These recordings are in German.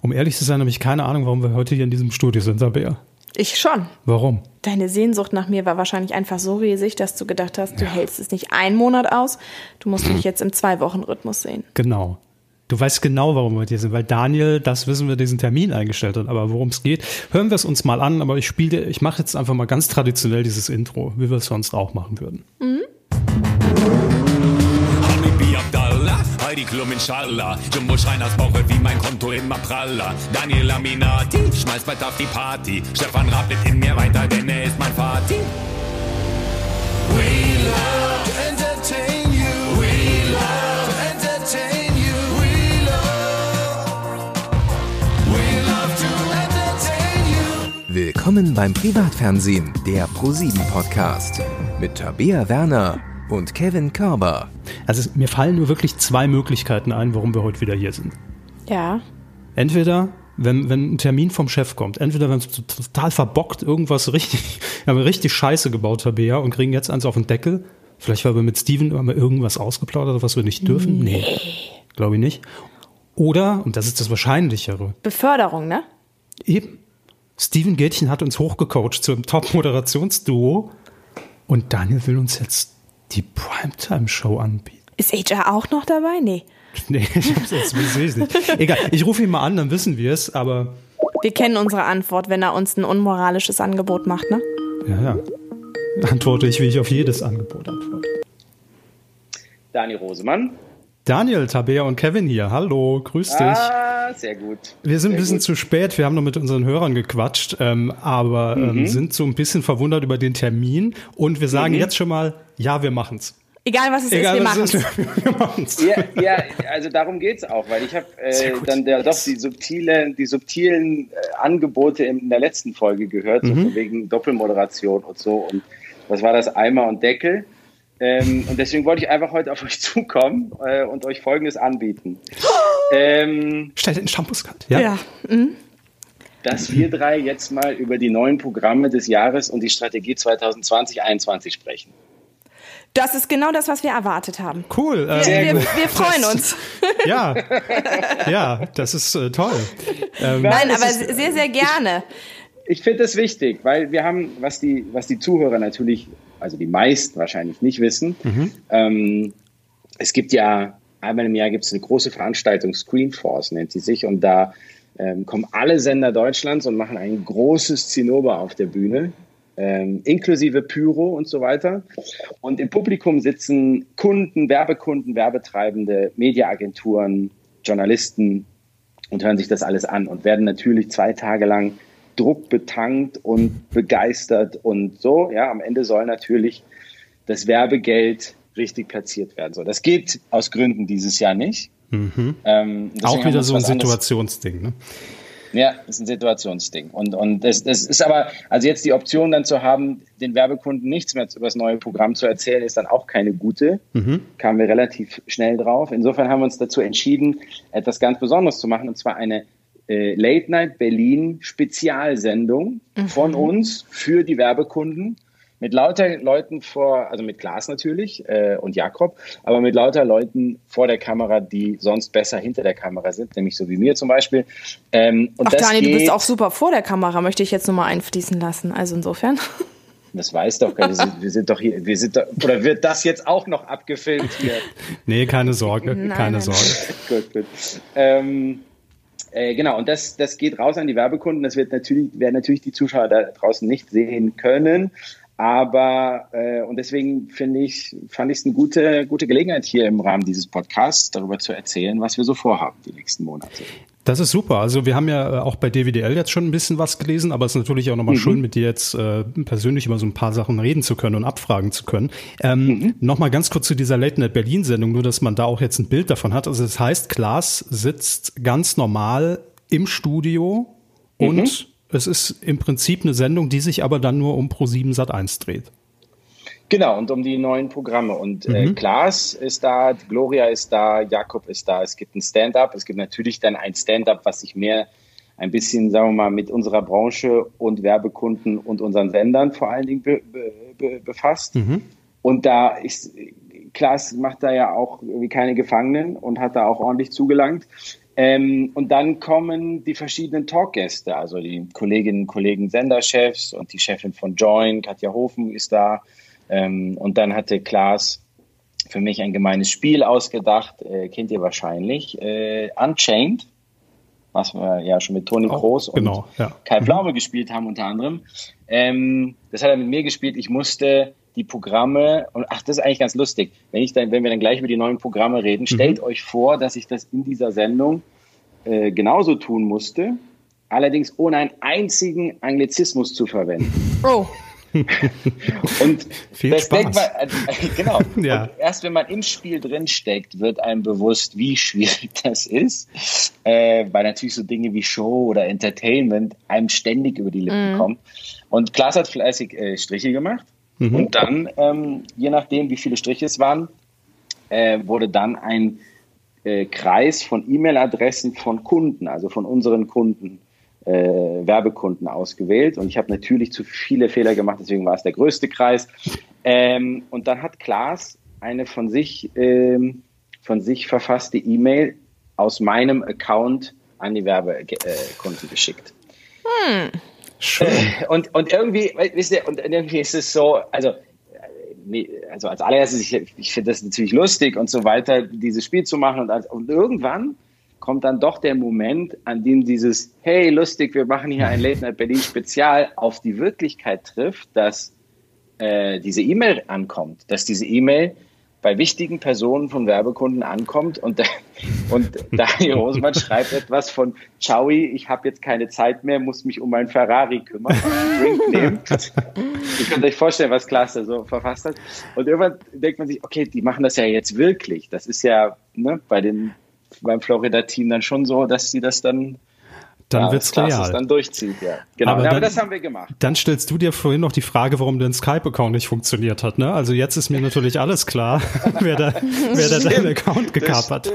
Um ehrlich zu sein, habe ich keine Ahnung, warum wir heute hier in diesem Studio sind, Sabea. Ich schon. Warum? Deine Sehnsucht nach mir war wahrscheinlich einfach so riesig, dass du gedacht hast, du ja. hältst es nicht einen Monat aus, du musst mich jetzt im Zwei-Wochen-Rhythmus sehen. Genau. Du weißt genau, warum wir hier sind, weil Daniel, das wissen wir, diesen Termin eingestellt hat. Aber worum es geht, hören wir es uns mal an. Aber ich spiele, ich mache jetzt einfach mal ganz traditionell dieses Intro, wie wir es sonst auch machen würden. Mhm. Klum inshallah. Jumbo Schreiners Bauch wird wie mein Konto immer praller. Daniel Aminati schmeißt bald auf die Party. Stefan rappelt in mir weiter, denn er ist mein Vati. We love to entertain you. We love to entertain you. Willkommen beim Privatfernsehen, der ProSieben Podcast. Mit Tabea Werner und Kevin Körber. Also mir fallen nur wirklich zwei Möglichkeiten ein, warum wir heute wieder hier sind. Ja. Entweder, wenn, wenn ein Termin vom Chef kommt, entweder wenn es total verbockt, irgendwas richtig, wir haben richtig Scheiße gebaut, Tabea, und kriegen jetzt eins auf den Deckel. Vielleicht, weil wir mit Steven haben wir irgendwas ausgeplaudert, was wir nicht dürfen. Nee, nee glaube ich nicht. Oder, und das ist das Wahrscheinlichere. Beförderung, ne? Eben. Steven Gätchen hat uns hochgecoacht zum Top-Moderationsduo und Daniel will uns jetzt die Primetime-Show anbieten. Ist HR auch noch dabei? Nee. Nee, ich sehe es nicht. Egal, ich rufe ihn mal an, dann wissen wir es, aber. Wir kennen unsere Antwort, wenn er uns ein unmoralisches Angebot macht, ne? Ja, ja. Antworte ich, wie ich auf jedes Angebot antworte. Dani Rosemann. Daniel, Tabea und Kevin hier. Hallo, grüß dich. Ah, sehr gut. Wir sind sehr ein bisschen gut. zu spät. Wir haben noch mit unseren Hörern gequatscht, ähm, aber ähm, mhm. sind so ein bisschen verwundert über den Termin. Und wir sagen mhm. jetzt schon mal, ja, wir machen's. Egal was es Egal, ist, wir machen es. Ja, ja, also darum geht es auch, weil ich habe äh, dann der, doch die, subtile, die subtilen äh, Angebote in der letzten Folge gehört, mhm. so wegen Doppelmoderation und so. Und was war das? Eimer und Deckel. Ähm, und deswegen wollte ich einfach heute auf euch zukommen äh, und euch Folgendes anbieten. ähm, Stell den Shampoos-Cut, ja? Ja. Mhm. Dass wir drei jetzt mal über die neuen Programme des Jahres und die Strategie 2020-2021 sprechen. Das ist genau das, was wir erwartet haben. Cool. Wir, wir, wir freuen uns. Ja, ja, das ist äh, toll. Ähm, Nein, aber sehr, sehr gerne. Ich finde das wichtig, weil wir haben, was die, was die Zuhörer natürlich also die meisten wahrscheinlich nicht wissen. Mhm. Ähm, es gibt ja einmal im Jahr gibt es eine große Veranstaltung, Screenforce nennt sie sich, und da ähm, kommen alle Sender Deutschlands und machen ein großes Zinnober auf der Bühne, ähm, inklusive Pyro und so weiter. Und im Publikum sitzen Kunden, Werbekunden, Werbetreibende, Mediaagenturen, Journalisten und hören sich das alles an und werden natürlich zwei Tage lang Druck betankt und begeistert und so. Ja, am Ende soll natürlich das Werbegeld richtig platziert werden. So, das geht aus Gründen dieses Jahr nicht. Mhm. Ähm, Auch wieder so ein Situationsding, ne? Ja, das ist ein Situationsding. Und, und das, das ist aber, also jetzt die Option dann zu haben, den Werbekunden nichts mehr über das neue Programm zu erzählen, ist dann auch keine gute. Mhm. Kamen wir relativ schnell drauf. Insofern haben wir uns dazu entschieden, etwas ganz Besonderes zu machen, und zwar eine äh, Late Night Berlin Spezialsendung mhm. von uns für die Werbekunden mit lauter Leuten vor, also mit Klaas natürlich äh, und Jakob, aber mit lauter Leuten vor der Kamera, die sonst besser hinter der Kamera sind, nämlich so wie mir zum Beispiel. Ähm, und Ach, Daniel, du bist auch super vor der Kamera, möchte ich jetzt nochmal einfließen lassen. Also insofern. Das weiß doch, wir sind, wir sind doch hier, wir sind doch, oder wird das jetzt auch noch abgefilmt hier? nee, keine Sorge, nein, keine nein, Sorge. gut, gut. Ähm, äh, genau, und das, das geht raus an die Werbekunden. Das wird natürlich, werden natürlich die Zuschauer da draußen nicht sehen können. Aber äh, und deswegen finde ich, fand ich es eine gute, gute Gelegenheit hier im Rahmen dieses Podcasts darüber zu erzählen, was wir so vorhaben die nächsten Monate. Das ist super. Also wir haben ja äh, auch bei DWDL jetzt schon ein bisschen was gelesen, aber es ist natürlich auch nochmal mhm. schön, mit dir jetzt äh, persönlich über so ein paar Sachen reden zu können und abfragen zu können. Ähm, mhm. Nochmal ganz kurz zu dieser Late Night Berlin Sendung, nur dass man da auch jetzt ein Bild davon hat. Also das heißt, Klaas sitzt ganz normal im Studio mhm. und es ist im Prinzip eine Sendung, die sich aber dann nur um Pro7 Sat 1 dreht. Genau, und um die neuen Programme. Und äh, mhm. äh, Klaas ist da, Gloria ist da, Jakob ist da. Es gibt ein Stand-up. Es gibt natürlich dann ein Stand-up, was sich mehr ein bisschen, sagen wir mal, mit unserer Branche und Werbekunden und unseren Sendern vor allen Dingen be be befasst. Mhm. Und da ist, Klaas macht da ja auch wie keine Gefangenen und hat da auch ordentlich zugelangt. Ähm, und dann kommen die verschiedenen Talkgäste, also die Kolleginnen und Kollegen Senderchefs und die Chefin von Join, Katja Hofen ist da. Ähm, und dann hatte Klaas für mich ein gemeines Spiel ausgedacht, äh, kennt ihr wahrscheinlich, äh, Unchained, was wir ja schon mit Toni Kroos oh, genau, und ja. Kai Pflaume mhm. gespielt haben unter anderem. Ähm, das hat er mit mir gespielt. Ich musste die Programme, und ach, das ist eigentlich ganz lustig, wenn, ich dann, wenn wir dann gleich über die neuen Programme reden, mhm. stellt euch vor, dass ich das in dieser Sendung äh, genauso tun musste, allerdings ohne einen einzigen Anglizismus zu verwenden. Oh. und Viel das Spaß. man, äh, genau. ja. Und erst wenn man im Spiel drin steckt, wird einem bewusst, wie schwierig das ist, äh, weil natürlich so Dinge wie Show oder Entertainment einem ständig über die Lippen mm. kommen. Und Klaas hat fleißig äh, Striche gemacht. Mhm. Und dann, ähm, je nachdem, wie viele Striche es waren, äh, wurde dann ein äh, Kreis von E-Mail-Adressen von Kunden, also von unseren Kunden, äh, Werbekunden ausgewählt. Und ich habe natürlich zu viele Fehler gemacht, deswegen war es der größte Kreis. Ähm, und dann hat Klaas eine von sich, ähm, von sich verfasste E-Mail aus meinem Account an die Werbekunden geschickt. Hm. Schön. Und, und irgendwie, wisst ihr, und irgendwie ist es so, also, also als allererstes, ich, ich finde das natürlich lustig und so weiter, dieses Spiel zu machen und, und irgendwann kommt dann doch der Moment, an dem dieses, hey, lustig, wir machen hier ein Late Night Berlin Spezial auf die Wirklichkeit trifft, dass äh, diese E-Mail ankommt, dass diese E-Mail bei wichtigen Personen von Werbekunden ankommt und, und Daniel Rosemann schreibt etwas von Ciao, ich habe jetzt keine Zeit mehr, muss mich um mein Ferrari kümmern. Drink nehmen. Ihr könnt euch vorstellen, was Klaas da so verfasst hat. Und irgendwann denkt man sich, okay, die machen das ja jetzt wirklich. Das ist ja ne, bei den, beim Florida-Team dann schon so, dass sie das dann dann ja, wird's real. Es dann durchzieht, ja. Genau, aber, ja, aber das haben wir gemacht. Dann stellst du dir vorhin noch die Frage, warum dein Skype-Account nicht funktioniert hat, ne? Also jetzt ist mir natürlich alles klar, wer da, wer da deinen Account gekapert.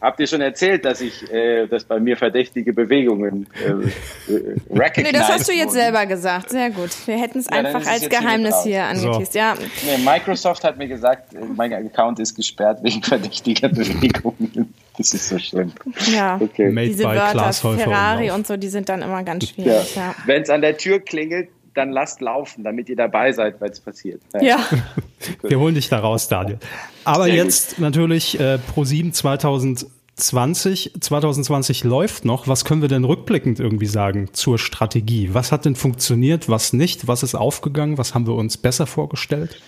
Habt ihr schon erzählt, dass ich, äh, dass bei mir verdächtige Bewegungen äh, äh, Nee, das hast du jetzt wurden. selber gesagt. Sehr gut. Wir hätten es ja, einfach als Geheimnis hier angeteased. So. Ja. Nee, Microsoft hat mir gesagt, mein Account ist gesperrt wegen verdächtiger Bewegungen. Das ist so schlimm. Ja, okay. Made diese Wörter, Ferrari und so, die sind dann immer ganz schwierig. Ja. Ja. Wenn es an der Tür klingelt, dann lasst laufen, damit ihr dabei seid, weil es passiert. Ja. ja. Wir holen dich da raus, Daniel. Aber Sehr jetzt gut. natürlich äh, Pro7 2020. 2020 läuft noch. Was können wir denn rückblickend irgendwie sagen zur Strategie? Was hat denn funktioniert, was nicht? Was ist aufgegangen? Was haben wir uns besser vorgestellt?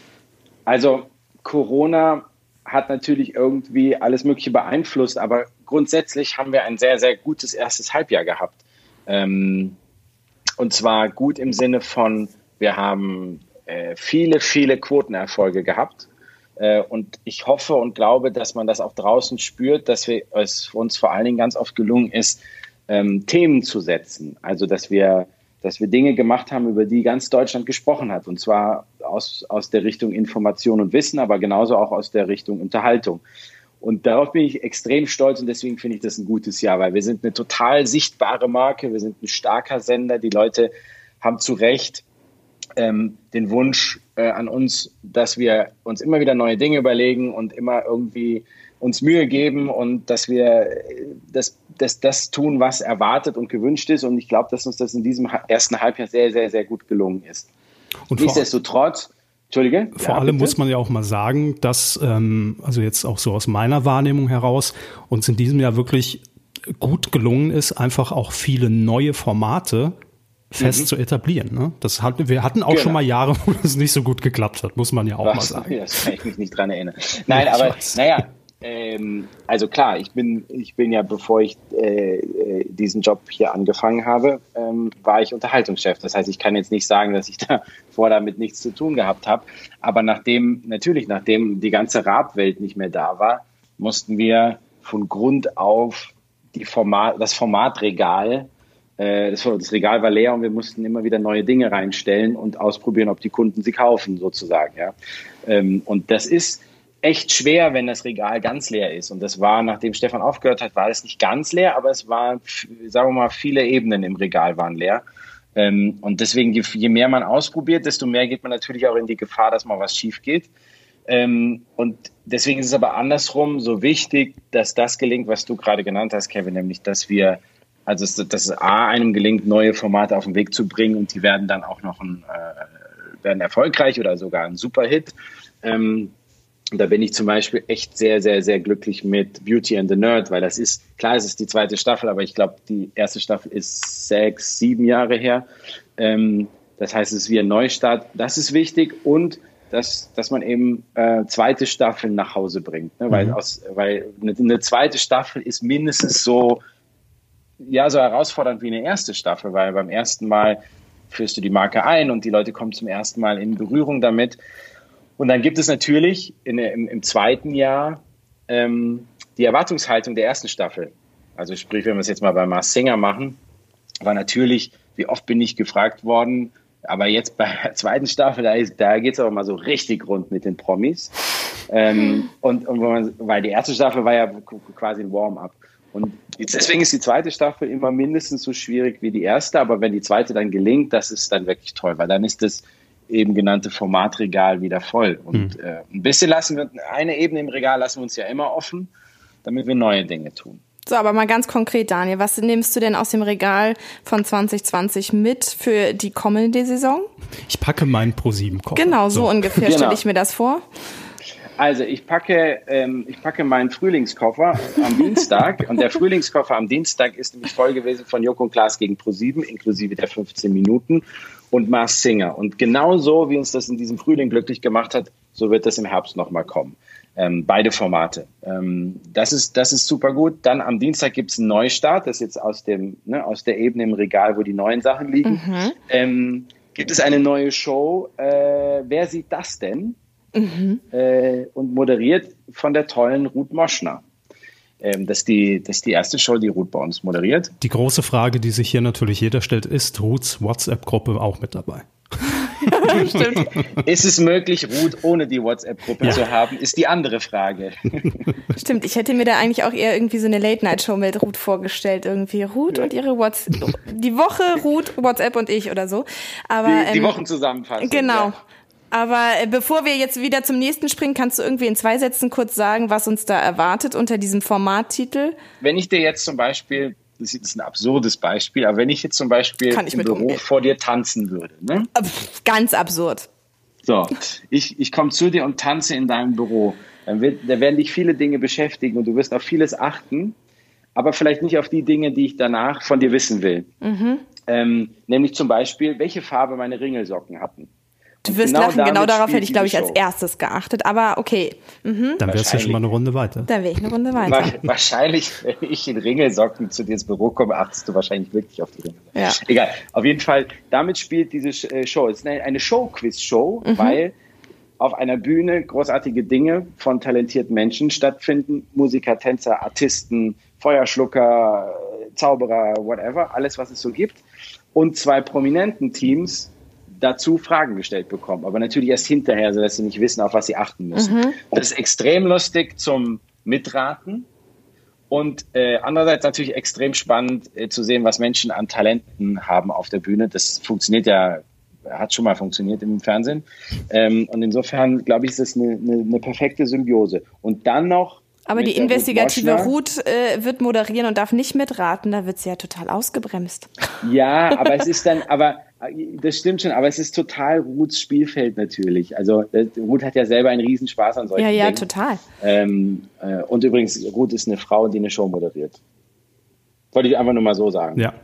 Also Corona hat natürlich irgendwie alles Mögliche beeinflusst, aber grundsätzlich haben wir ein sehr, sehr gutes erstes Halbjahr gehabt. Ähm, und zwar gut im Sinne von, wir haben äh, viele, viele Quotenerfolge gehabt. Äh, und ich hoffe und glaube, dass man das auch draußen spürt, dass wir, es uns vor allen Dingen ganz oft gelungen ist, ähm, Themen zu setzen. Also, dass wir dass wir Dinge gemacht haben, über die ganz Deutschland gesprochen hat. Und zwar aus, aus der Richtung Information und Wissen, aber genauso auch aus der Richtung Unterhaltung. Und darauf bin ich extrem stolz und deswegen finde ich das ein gutes Jahr, weil wir sind eine total sichtbare Marke, wir sind ein starker Sender. Die Leute haben zu Recht ähm, den Wunsch äh, an uns, dass wir uns immer wieder neue Dinge überlegen und immer irgendwie uns Mühe geben und dass wir das, das, das tun, was erwartet und gewünscht ist. Und ich glaube, dass uns das in diesem ersten Halbjahr sehr, sehr, sehr gut gelungen ist. Und Nichtsdestotrotz, Entschuldige. Vor ja, allem bitte? muss man ja auch mal sagen, dass, ähm, also jetzt auch so aus meiner Wahrnehmung heraus, uns in diesem Jahr wirklich gut gelungen ist, einfach auch viele neue Formate fest mhm. zu etablieren. Ne? Das hat, wir hatten auch genau. schon mal Jahre, wo das nicht so gut geklappt hat, muss man ja auch Was? mal sagen. Das kann ich mich nicht dran erinnern. Nein, aber naja, ähm, also klar, ich bin, ich bin ja, bevor ich äh, äh, diesen Job hier angefangen habe, ähm, war ich Unterhaltungschef. Das heißt, ich kann jetzt nicht sagen, dass ich da vor damit nichts zu tun gehabt habe. Aber nachdem, natürlich, nachdem die ganze Rabwelt nicht mehr da war, mussten wir von Grund auf die Format, das Formatregal äh, das, das Regal war leer und wir mussten immer wieder neue Dinge reinstellen und ausprobieren, ob die Kunden sie kaufen, sozusagen. Ja. Ähm, und das ist echt schwer, wenn das Regal ganz leer ist. Und das war, nachdem Stefan aufgehört hat, war es nicht ganz leer, aber es war, sagen wir mal, viele Ebenen im Regal waren leer. Ähm, und deswegen, je, je mehr man ausprobiert, desto mehr geht man natürlich auch in die Gefahr, dass mal was schief geht. Ähm, und deswegen ist es aber andersrum so wichtig, dass das gelingt, was du gerade genannt hast, Kevin, nämlich, dass wir, also dass es A, einem gelingt, neue Formate auf den Weg zu bringen und die werden dann auch noch ein, äh, werden erfolgreich oder sogar ein Superhit. Ähm, da bin ich zum Beispiel echt sehr, sehr, sehr glücklich mit Beauty and the Nerd, weil das ist, klar, es ist die zweite Staffel, aber ich glaube, die erste Staffel ist sechs, sieben Jahre her. Ähm, das heißt, es ist wie ein Neustart. Das ist wichtig und dass, dass man eben äh, zweite Staffeln nach Hause bringt. Ne? Weil, mhm. aus, weil eine, eine, zweite Staffel ist mindestens so, ja, so herausfordernd wie eine erste Staffel, weil beim ersten Mal führst du die Marke ein und die Leute kommen zum ersten Mal in Berührung damit. Und dann gibt es natürlich in, im, im zweiten Jahr ähm, die Erwartungshaltung der ersten Staffel. Also sprich, wenn wir es jetzt mal bei Mars Singer machen, war natürlich, wie oft bin ich gefragt worden, aber jetzt bei der zweiten Staffel, da, da geht es aber mal so richtig rund mit den Promis. Ähm, und, und man, weil die erste Staffel war ja quasi ein Warm-up. Und deswegen ist die zweite Staffel immer mindestens so schwierig wie die erste, aber wenn die zweite dann gelingt, das ist dann wirklich toll, weil dann ist das eben genannte Formatregal wieder voll. Und mhm. äh, ein bisschen lassen wir, eine Ebene im Regal lassen wir uns ja immer offen, damit wir neue Dinge tun. So, aber mal ganz konkret, Daniel, was nimmst du denn aus dem Regal von 2020 mit für die kommende Saison? Ich packe meinen Pro7-Koffer. Genau, so, so. ungefähr genau. stelle ich mir das vor. Also ich packe, ähm, ich packe meinen Frühlingskoffer am Dienstag und der Frühlingskoffer am Dienstag ist nämlich voll gewesen von Joko und Klaas gegen Pro7, inklusive der 15 Minuten und Mars Singer. Und genau so, wie uns das in diesem Frühling glücklich gemacht hat, so wird das im Herbst nochmal kommen. Ähm, beide Formate. Ähm, das, ist, das ist super gut. Dann am Dienstag gibt es einen Neustart, das ist jetzt aus, dem, ne, aus der Ebene im Regal, wo die neuen Sachen liegen. Mhm. Ähm, gibt es eine neue Show, äh, Wer sieht das denn? Mhm. Äh, und moderiert von der tollen Ruth Moschner. Ähm, das, ist die, das ist die erste Show, die Ruth bei uns moderiert. Die große Frage, die sich hier natürlich jeder stellt, ist Ruths WhatsApp-Gruppe auch mit dabei? Stimmt. Ist es möglich, Ruth ohne die WhatsApp-Gruppe ja. zu haben, ist die andere Frage. Stimmt, ich hätte mir da eigentlich auch eher irgendwie so eine Late-Night-Show mit Ruth vorgestellt. Irgendwie Ruth ja. und ihre WhatsApp. Die Woche Ruth, WhatsApp und ich oder so. Aber, die, die ähm, Wochenzusammenfassung. Genau. Ja. Aber äh, bevor wir jetzt wieder zum nächsten springen, kannst du irgendwie in zwei Sätzen kurz sagen, was uns da erwartet unter diesem Formattitel? Wenn ich dir jetzt zum Beispiel das ist ein absurdes Beispiel, aber wenn ich jetzt zum Beispiel im Büro umgehen. vor dir tanzen würde. Ne? Ganz absurd. So, ich, ich komme zu dir und tanze in deinem Büro. Dann wird, da werden dich viele Dinge beschäftigen und du wirst auf vieles achten, aber vielleicht nicht auf die Dinge, die ich danach von dir wissen will. Mhm. Ähm, nämlich zum Beispiel, welche Farbe meine Ringelsocken hatten. Du wirst genau lachen, genau darauf hätte ich, glaube ich, als erstes geachtet. Aber okay. Mhm. Dann wärst du schon mal eine Runde weiter. Dann wäre ich eine Runde weiter. Wahrscheinlich, wenn ich in Ringelsocken zu dir ins Büro komme, achtest du wahrscheinlich wirklich auf die Ringe. Ja. Egal. Auf jeden Fall, damit spielt diese äh, Show. Es ist eine Show-Quiz-Show, mhm. weil auf einer Bühne großartige Dinge von talentierten Menschen stattfinden. Musiker, Tänzer, Artisten, Feuerschlucker, Zauberer, whatever, alles, was es so gibt. Und zwei prominenten Teams dazu Fragen gestellt bekommen, aber natürlich erst hinterher, sodass sie nicht wissen, auf was sie achten müssen. Mhm. Das ist extrem lustig zum Mitraten und äh, andererseits natürlich extrem spannend äh, zu sehen, was Menschen an Talenten haben auf der Bühne. Das funktioniert ja, hat schon mal funktioniert im Fernsehen. Ähm, und insofern, glaube ich, ist es eine, eine, eine perfekte Symbiose. Und dann noch aber die investigative Ruth äh, wird moderieren und darf nicht mitraten, da wird sie ja total ausgebremst. Ja, aber es ist dann, aber das stimmt schon, aber es ist total Ruths Spielfeld natürlich. Also Ruth hat ja selber einen Riesenspaß an solchen Ja, ja, Dingen. total. Ähm, äh, und übrigens, Ruth ist eine Frau, die eine Show moderiert. Wollte ich einfach nur mal so sagen. Ja.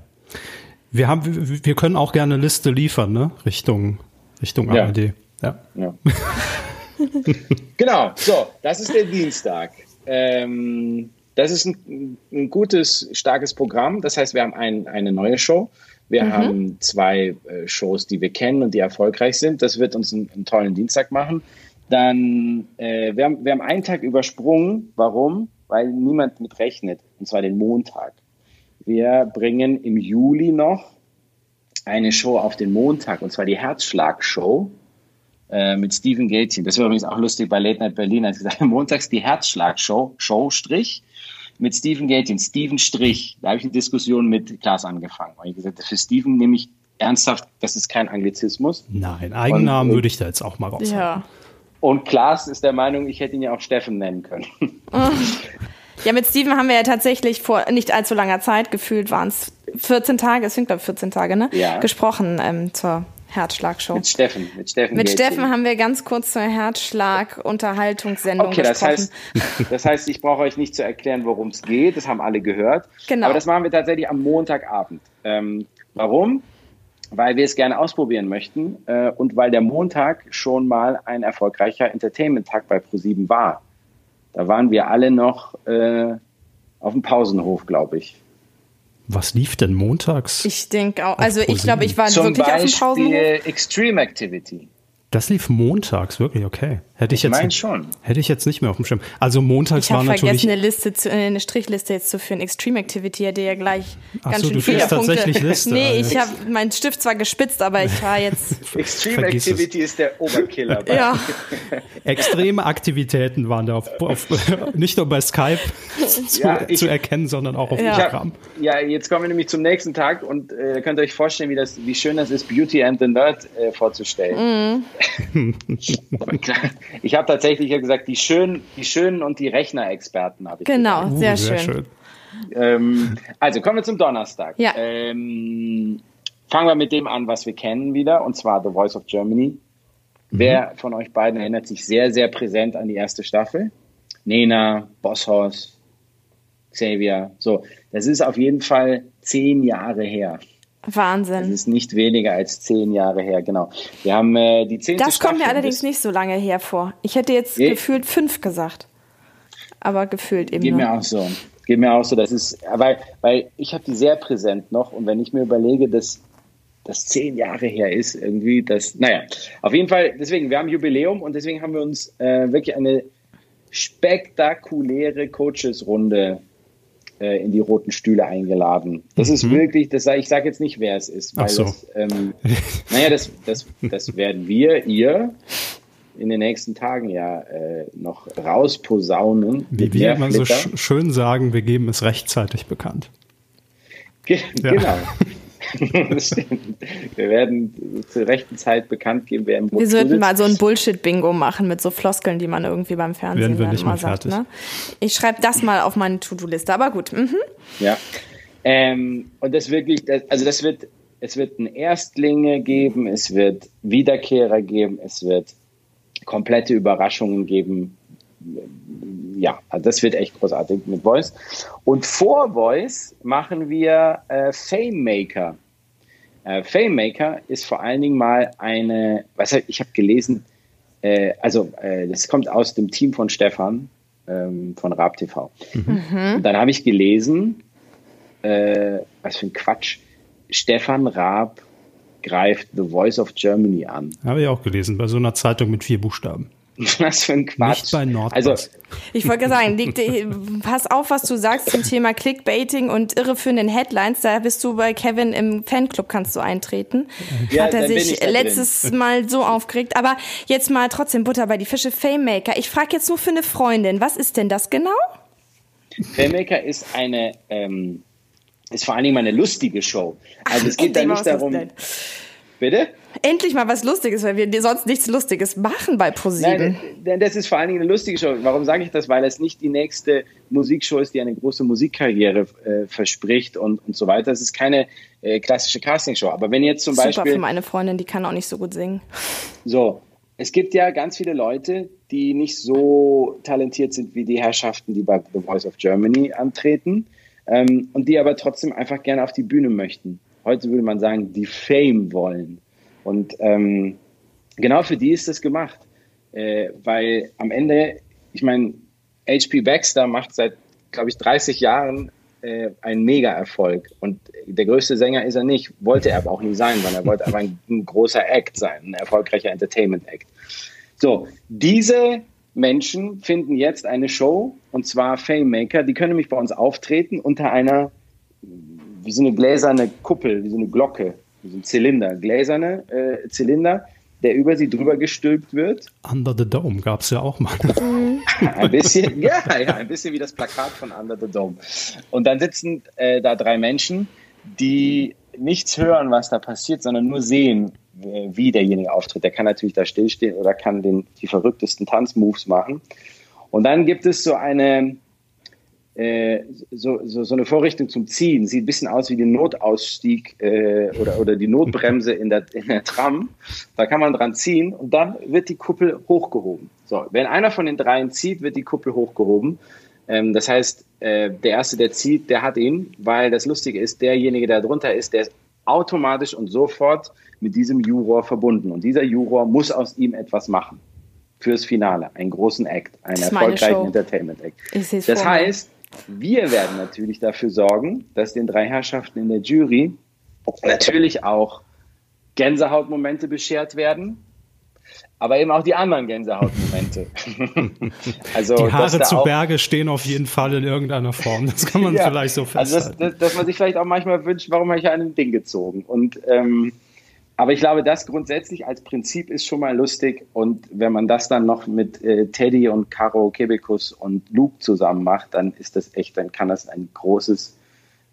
Wir haben, wir können auch gerne eine Liste liefern, ne? Richtung, Richtung ARD. Ja. ja. genau, so, das ist der Dienstag. Ähm, das ist ein, ein, gutes, starkes Programm. Das heißt, wir haben ein, eine neue Show. Wir mhm. haben zwei äh, Shows, die wir kennen und die erfolgreich sind. Das wird uns einen, einen tollen Dienstag machen. Dann, äh, wir, haben, wir haben einen Tag übersprungen. Warum? Weil niemand mit rechnet. Und zwar den Montag. Wir bringen im Juli noch eine Show auf den Montag, und zwar die Herzschlag-Show äh, mit Steven Gätchen. Das war übrigens auch lustig bei Late Night Berlin, als ich gesagt montags die Herzschlag-Show, Show, Strich, mit Steven Gätchen, Steven Strich. Da habe ich eine Diskussion mit Klaas angefangen. Weil ich gesagt für Steven nehme ich ernsthaft, das ist kein Anglizismus. Nein, Eigennamen und, würde ich da jetzt auch mal raus. Ja. Und Klaas ist der Meinung, ich hätte ihn ja auch Steffen nennen können. Ja, mit Steven haben wir ja tatsächlich vor nicht allzu langer Zeit, gefühlt waren es 14 Tage, es sind glaube ich 14 Tage, ne? Ja. Gesprochen ähm, zur Herzschlagshow. Mit Steffen. Mit Steffen, Mit. Steffen haben wir ganz kurz zur Herzschlag-Unterhaltungssendung Okay, das gesprochen. heißt, das heißt, ich brauche euch nicht zu erklären, worum es geht. Das haben alle gehört. Genau. Aber das machen wir tatsächlich am Montagabend. Ähm, warum? Weil wir es gerne ausprobieren möchten äh, und weil der Montag schon mal ein erfolgreicher Entertainment-Tag bei ProSieben war. Da waren wir alle noch äh, auf dem Pausenhof, glaube ich. Was lief denn montags? ich denke auch, also ich glaube, ich war Zum wirklich auf dem Pausenhof. Beispiel Extreme Activity. Das lief montags, wirklich, okay. Hätte ich, Ich jetzt schon. hätte ich jetzt nicht mehr auf dem Schirm. Also montags Ich habe war natürlich. vergessen, eine Liste zu, äh, eine Strichliste jetzt zu führen. Extreme Activity hätte ja gleich Ach ganz so, schön du viele Punkte. tatsächlich Liste, nee, ich habe meinen Stift zwar gespitzt, aber ich war jetzt Extreme Vergiss es. Activity ist der Oberkiller. ja Extreme Aktivitäten waren da auf, auf nicht nur bei Skype zu, Ja, ich- zu erkennen, sondern auch auf Ja. Ich Instagram. ja, jetzt kommen wir nämlich zum nächsten Tag und äh, könnt ihr euch vorstellen, wie, das, wie schön das ist, Beauty and the Nerd äh, vorzustellen. Klar, ich habe tatsächlich ja gesagt, die schönen, die schönen und die Rechnerexperten habe ich. genau, Uh, sehr, schön. gesagt. Ähm, also kommen wir zum Donnerstag. Ja. Ähm, fangen wir mit dem an, was wir kennen wieder, und zwar The Voice of Germany. Wer von euch beiden erinnert sich sehr, sehr präsent an die erste Staffel? Nena, Bosshaus, Xavier. So, das ist auf jeden Fall zehn Jahre her. Das Wahnsinn. ist nicht weniger als zehn Jahre her, genau. Wir haben äh, die zehnte Das kommt mir allerdings nicht so lange hervor. Ich hätte jetzt Nee. gefühlt fünf gesagt. Aber gefühlt eben Geht mir auch so. Geht mir auch so. Das ist, weil, weil ich habe die sehr präsent noch und wenn ich mir überlege, dass das zehn Jahre her ist, irgendwie, das, naja, auf jeden Fall, deswegen, wir haben Jubiläum und deswegen haben wir uns äh, wirklich eine spektakuläre Coaches-Runde äh, in die roten Stühle eingeladen. Das ist wirklich, das ich sage jetzt nicht, wer es ist, weil Ach so. das, ähm, naja, das, das, das werden wir, ihr, in den nächsten Tagen ja äh, noch rausposaunen. Wie wir immer so schön sagen, wir geben es rechtzeitig bekannt. Ge Ja. Genau. Wir werden zur rechten Zeit bekannt geben, wer im Wir Rot sollten mal so ein Bullshit-Bingo machen mit so Floskeln, die man irgendwie beim Fernsehen Werden wir mehr sagt. Ne? Ich schreibe das mal auf meine To-Do-Liste. Aber gut. Mhm. Ja. Ähm, und das wirklich, das, also das wird, es wird ein Erstlinge geben, es wird Wiederkehrer geben, es wird komplette Überraschungen geben. Ja, also das wird echt großartig mit Voice. Und vor Voice machen wir äh, Fame Maker. Äh, Fame Maker ist vor allen Dingen mal eine, was ich habe gelesen, äh, also äh, das kommt aus dem Team von Stefan ähm, von Raab TV. Und dann habe ich gelesen, äh, was für ein Quatsch, Stefan Raab greift The Voice of Germany an. Habe ich auch gelesen, bei so einer Zeitung mit vier Buchstaben. Was für ein Quatsch. Nicht bei. Also, Ich wollte gerade sagen, pass auf, was du sagst zum Thema Clickbaiting und irreführenden Headlines. Da bist du bei Kevin im Fanclub, kannst du eintreten. Ja, Hat er sich ich da drin. letztes Mal so aufgeregt. Aber jetzt mal trotzdem Butter bei die Fische. Famemaker. Ich frage jetzt nur für eine Freundin. Was ist denn das genau? Filmmaker ist eine, ähm, ist vor allen Dingen mal eine lustige Show. Also es geht da nicht darum, bitte? Endlich mal was Lustiges, weil wir dir sonst nichts Lustiges machen bei ProSieben. Nein, denn das ist vor allen Dingen eine lustige Show. Warum sage ich das? Weil es nicht die nächste Musikshow ist, die eine große Musikkarriere äh, verspricht und, und so weiter. Es ist keine äh, klassische Castingshow. Aber wenn jetzt zum Super Beispiel für meine Freundin, die kann auch nicht so gut singen. So, es gibt ja ganz viele Leute, die nicht so talentiert sind wie die Herrschaften, die bei The Voice of Germany antreten ähm, und die aber trotzdem einfach gerne auf die Bühne möchten. Heute würde man sagen, die Fame wollen. Und ähm, genau für die ist das gemacht. Äh, weil am Ende, ich meine, HP Baxter macht seit, glaube ich, 30 Jahren äh, einen Mega-Erfolg. Und der größte Sänger ist er nicht, wollte er aber auch nie sein, sondern er wollte aber ein, ein großer Act sein, ein erfolgreicher Entertainment-Act. So, diese Menschen finden jetzt eine Show, und zwar Fame Maker, die können nämlich bei uns auftreten unter einer, wie so eine gläserne Kuppel, wie so eine Glocke, so ein Zylinder, gläserne äh, Zylinder, der über sie drüber gestülpt wird. Under the Dome gab es ja auch mal. Ein bisschen, ja, ja, ein bisschen wie das Plakat von Under the Dome. Und dann sitzen äh, da drei Menschen, die nichts hören, was da passiert, sondern nur sehen, wie derjenige auftritt. Der kann natürlich da stillstehen oder kann den, die verrücktesten Tanzmoves machen. Und dann gibt es so eine, äh, so, so, so eine Vorrichtung zum Ziehen. Sieht ein bisschen aus wie der Notausstieg äh, oder, oder die Notbremse in der, in der Tram. Da kann man dran ziehen und dann wird die Kuppel hochgehoben. So, wenn einer von den dreien zieht, wird die Kuppel hochgehoben. Ähm, das heißt, äh, der Erste, der zieht, der hat ihn, weil das Lustige ist, derjenige, der drunter ist, der ist automatisch und sofort mit diesem Juror verbunden. Und dieser Juror muss aus ihm etwas machen fürs Finale, einen großen Act, einen erfolgreichen Entertainment-Act. Das heißt, wir werden natürlich dafür sorgen, dass den drei Herrschaften in der Jury natürlich auch Gänsehautmomente beschert werden, aber eben auch die anderen Gänsehautmomente. also, die Haare zu Berge stehen auf jeden Fall in irgendeiner Form. Das kann man ja, vielleicht so festhalten. Also, dass, dass, man sich vielleicht auch manchmal wünscht, warum habe ich an einem Ding gezogen? Und ähm, aber ich glaube, das grundsätzlich als Prinzip ist schon mal lustig. Und wenn man das dann noch mit äh, Teddy und Caro Kebekus und Luke zusammen macht, dann ist das echt, dann kann das ein großes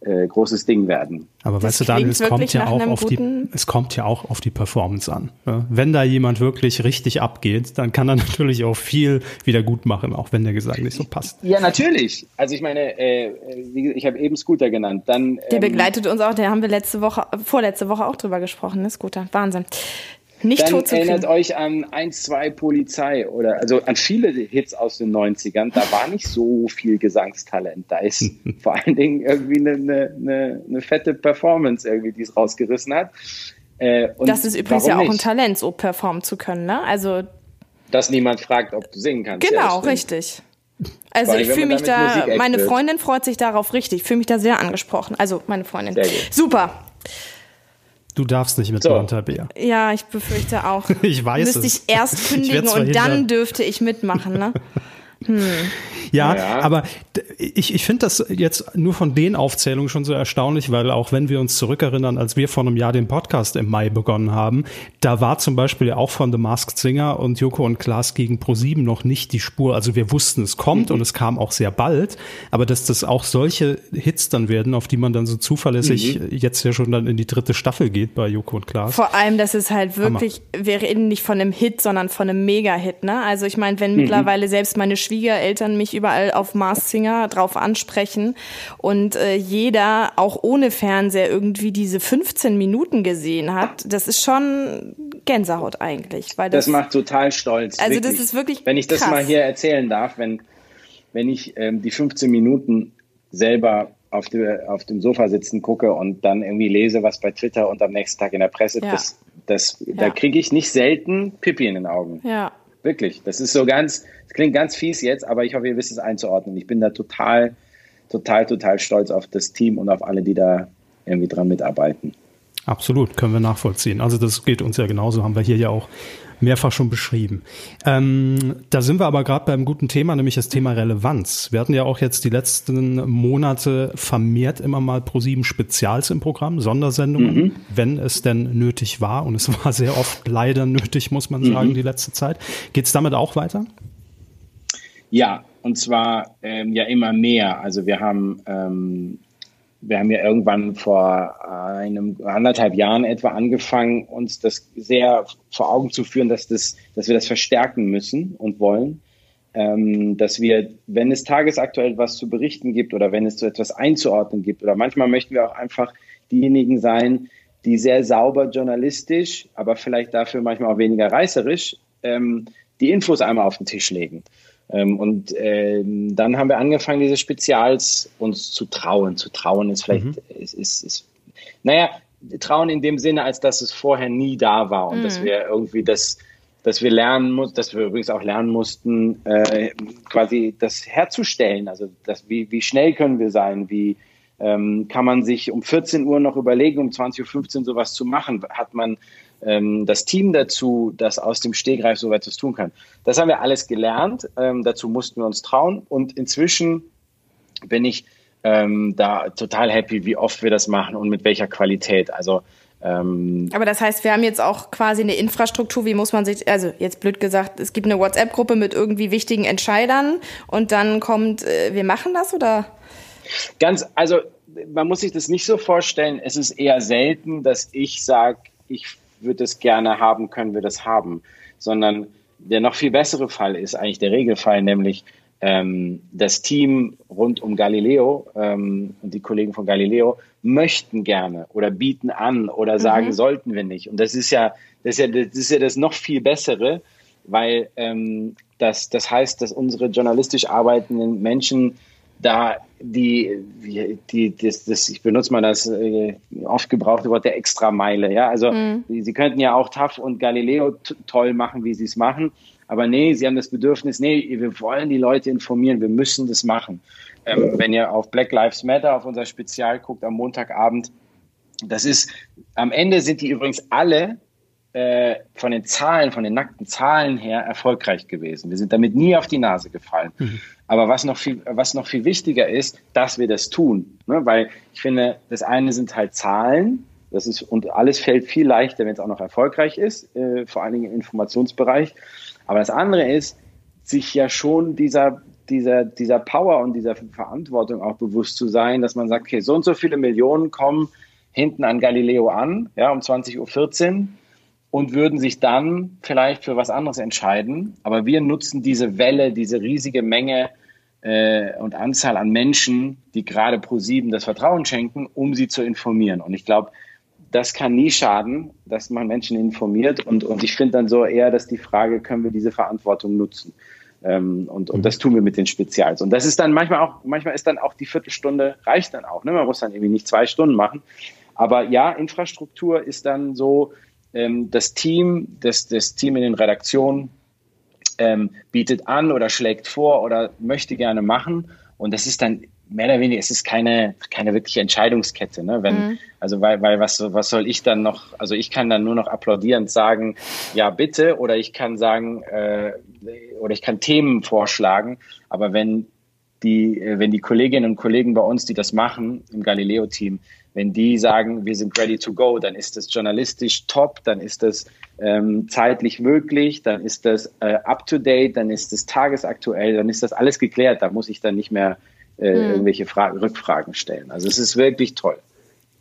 äh, großes Ding werden. Aber das weißt du, Daniel, es kommt ja auch auf die, es kommt ja auch auf die Performance an. Ne? Wenn da jemand wirklich richtig abgeht, dann kann er natürlich auch viel wieder gut machen, auch wenn der Gesang nicht so passt. Ja, natürlich. Also ich meine, äh, ich habe eben Scooter genannt. Dann, der ähm, begleitet uns auch, der haben wir letzte Woche, vorletzte Woche auch drüber gesprochen, ne, Scooter. Wahnsinn. Nicht Dann erinnert euch an 1, 2 Polizei oder also an viele Hits aus den 90ern. Da war nicht so viel Gesangstalent. Da ist vor allen Dingen irgendwie eine, eine, eine fette Performance irgendwie, die es rausgerissen hat. Äh, das ist übrigens ja auch nicht? ein Talent, so performen zu können, ne? Also. Dass niemand fragt, ob du singen kannst. Genau, ja, richtig. Also ich fühle mich da, meine Freundin freut sich darauf richtig, fühle mich da sehr angesprochen. Also meine Freundin. Super. Du darfst nicht mit so. Montabea. Ja, ich befürchte auch. ich weiß Müsste es. ich erst kündigen ich und dann dürfte ich mitmachen, ne? Hm. Ja, ja, aber ich, ich finde das jetzt nur von den Aufzählungen schon so erstaunlich, weil auch wenn wir uns zurückerinnern, als wir vor einem Jahr den Podcast im Mai begonnen haben, da war zum Beispiel ja auch von The Masked Singer und Joko und Klaas gegen ProSieben noch nicht die Spur. Also wir wussten, es kommt mhm. und es kam auch sehr bald, aber dass das auch solche Hits dann werden, auf die man dann so zuverlässig mhm. jetzt ja schon dann in die dritte Staffel geht bei Joko und Klaas. Vor allem, dass es halt wirklich, Hammer. wir reden nicht von einem Hit, sondern von einem Mega-Hit, ne? Also ich meine, wenn mhm. mittlerweile selbst meine Schwiegereltern mich überall auf Mars Singer drauf ansprechen und äh, jeder auch ohne Fernseher irgendwie diese 15 Minuten gesehen hat, das ist schon Gänsehaut eigentlich. Weil das, das macht total stolz. Also wirklich. das ist wirklich Wenn ich das krass. mal hier erzählen darf, wenn, wenn ich ähm, die 15 Minuten selber auf, die, auf dem Sofa sitzen gucke und dann irgendwie lese, was bei Twitter und am nächsten Tag in der Presse, ja. das, das, ja. da kriege ich nicht selten Pipi in den Augen. Ja. Wirklich. Das ist so ganz, das klingt ganz fies jetzt, aber ich hoffe, ihr wisst es einzuordnen. Ich bin da total, total, total stolz auf das Team und auf alle, die da irgendwie dran mitarbeiten. Absolut, können wir nachvollziehen. Also das geht uns ja genauso, haben wir hier ja auch mehrfach schon beschrieben. Ähm, da sind wir aber gerade beim guten Thema, nämlich das Thema Relevanz. Wir hatten ja auch jetzt die letzten Monate vermehrt immer mal ProSieben Spezials im Programm, Sondersendungen, mhm. wenn es denn nötig war. Und es war sehr oft leider nötig, muss man sagen, mhm. die letzte Zeit. Geht es damit auch weiter? Ja, und zwar ähm, ja immer mehr. Also wir haben ähm, wir haben ja irgendwann vor einem anderthalb Jahren etwa angefangen, uns das sehr vor Augen zu führen, dass, das, dass wir das verstärken müssen und wollen. Ähm, dass wir, wenn es tagesaktuell was zu berichten gibt oder wenn es so etwas einzuordnen gibt oder manchmal möchten wir auch einfach diejenigen sein, die sehr sauber journalistisch, aber vielleicht dafür manchmal auch weniger reißerisch ähm, die Infos einmal auf den Tisch legen. Ähm, und ähm, dann haben wir angefangen, diese Spezials uns zu trauen. Zu trauen ist vielleicht, mhm. ist, ist, ist, naja, trauen in dem Sinne, als dass es vorher nie da war und mhm. dass wir irgendwie das, dass wir lernen mussten, dass wir übrigens auch lernen mussten, äh, quasi das herzustellen. Also das, wie, wie schnell können wir sein, wie ähm, kann man sich um 14 Uhr noch überlegen, um 20.15 Uhr sowas zu machen? Hat man ähm, das Team dazu, das aus dem Stegreif so etwas tun kann. Das haben wir alles gelernt. Ähm, dazu mussten wir uns trauen. Und inzwischen bin ich ähm, da total happy, wie oft wir das machen und mit welcher Qualität. Also ähm, aber das heißt, wir haben jetzt auch quasi eine Infrastruktur, wie muss man sich, also jetzt blöd gesagt, es gibt eine WhatsApp-Gruppe mit irgendwie wichtigen Entscheidern und dann kommt, äh, wir machen das oder? Ganz, also man muss sich das nicht so vorstellen. Es ist eher selten, dass ich sage, ich würde es gerne haben, können wir das haben, sondern der noch viel bessere Fall ist eigentlich der Regelfall, nämlich ähm, das Team rund um Galileo ähm, und die Kollegen von Galileo möchten gerne oder bieten an oder sagen, mhm. sollten wir nicht. Und das ist ja, das ist ja, das ist ja das noch viel bessere, weil ähm, das, das heißt, dass unsere journalistisch arbeitenden Menschen da die, die, das, das, ich benutze mal das äh, oft gebrauchte Wort der Extrameile, ja, also mhm. sie könnten ja auch TAF und Galileo toll machen, wie sie es machen, aber nee, sie haben das Bedürfnis, nee, wir wollen die Leute informieren, wir müssen das machen. Ähm, wenn ihr auf Black Lives Matter, auf unser Spezial guckt am Montagabend, das ist, am Ende sind die übrigens alle äh, von den Zahlen, von den nackten Zahlen her erfolgreich gewesen. Wir sind damit nie auf die Nase gefallen. Mhm. Aber was noch viel, was noch viel wichtiger ist, dass wir das tun. Ne? Weil ich finde, das eine sind halt Zahlen, das ist, und alles fällt viel leichter, wenn es auch noch erfolgreich ist, äh, vor allen Dingen im Informationsbereich. Aber das andere ist, sich ja schon dieser, dieser, dieser Power und dieser Verantwortung auch bewusst zu sein, dass man sagt, okay, so und so viele Millionen kommen hinten an Galileo an, ja, um 20.14 Uhr und würden sich dann vielleicht für was anderes entscheiden. Aber wir nutzen diese Welle, diese riesige Menge äh, und Anzahl an Menschen, die gerade pro sieben das Vertrauen schenken, um sie zu informieren. Und ich glaube, das kann nie schaden, dass man Menschen informiert. Und, und ich finde dann so eher, dass die Frage, können wir diese Verantwortung nutzen? Ähm, und, und das tun wir mit den Spezials. Und das ist dann manchmal auch, manchmal ist dann auch die Viertelstunde reicht dann auch. Ne? Man muss dann irgendwie nicht zwei Stunden machen. Aber ja, Infrastruktur ist dann so, ähm, das Team, das, das Team in den Redaktionen ähm, bietet an oder schlägt vor oder möchte gerne machen. Und das ist dann mehr oder weniger, es ist keine, keine wirkliche Entscheidungskette. Ne? Wenn, mhm. Also weil, weil was, was soll ich dann noch, also ich kann dann nur noch applaudierend sagen, ja bitte, oder ich kann sagen, äh, oder ich kann Themen vorschlagen, aber wenn die, wenn die Kolleginnen und Kollegen bei uns, die das machen, im Galileo-Team, wenn die sagen, wir sind ready to go, dann ist das journalistisch top, dann ist das ähm, zeitlich möglich, dann ist das äh, up to date, dann ist das tagesaktuell, dann ist das alles geklärt. Da muss ich dann nicht mehr äh, mhm. irgendwelche Fragen, Rückfragen stellen. Also es ist wirklich toll.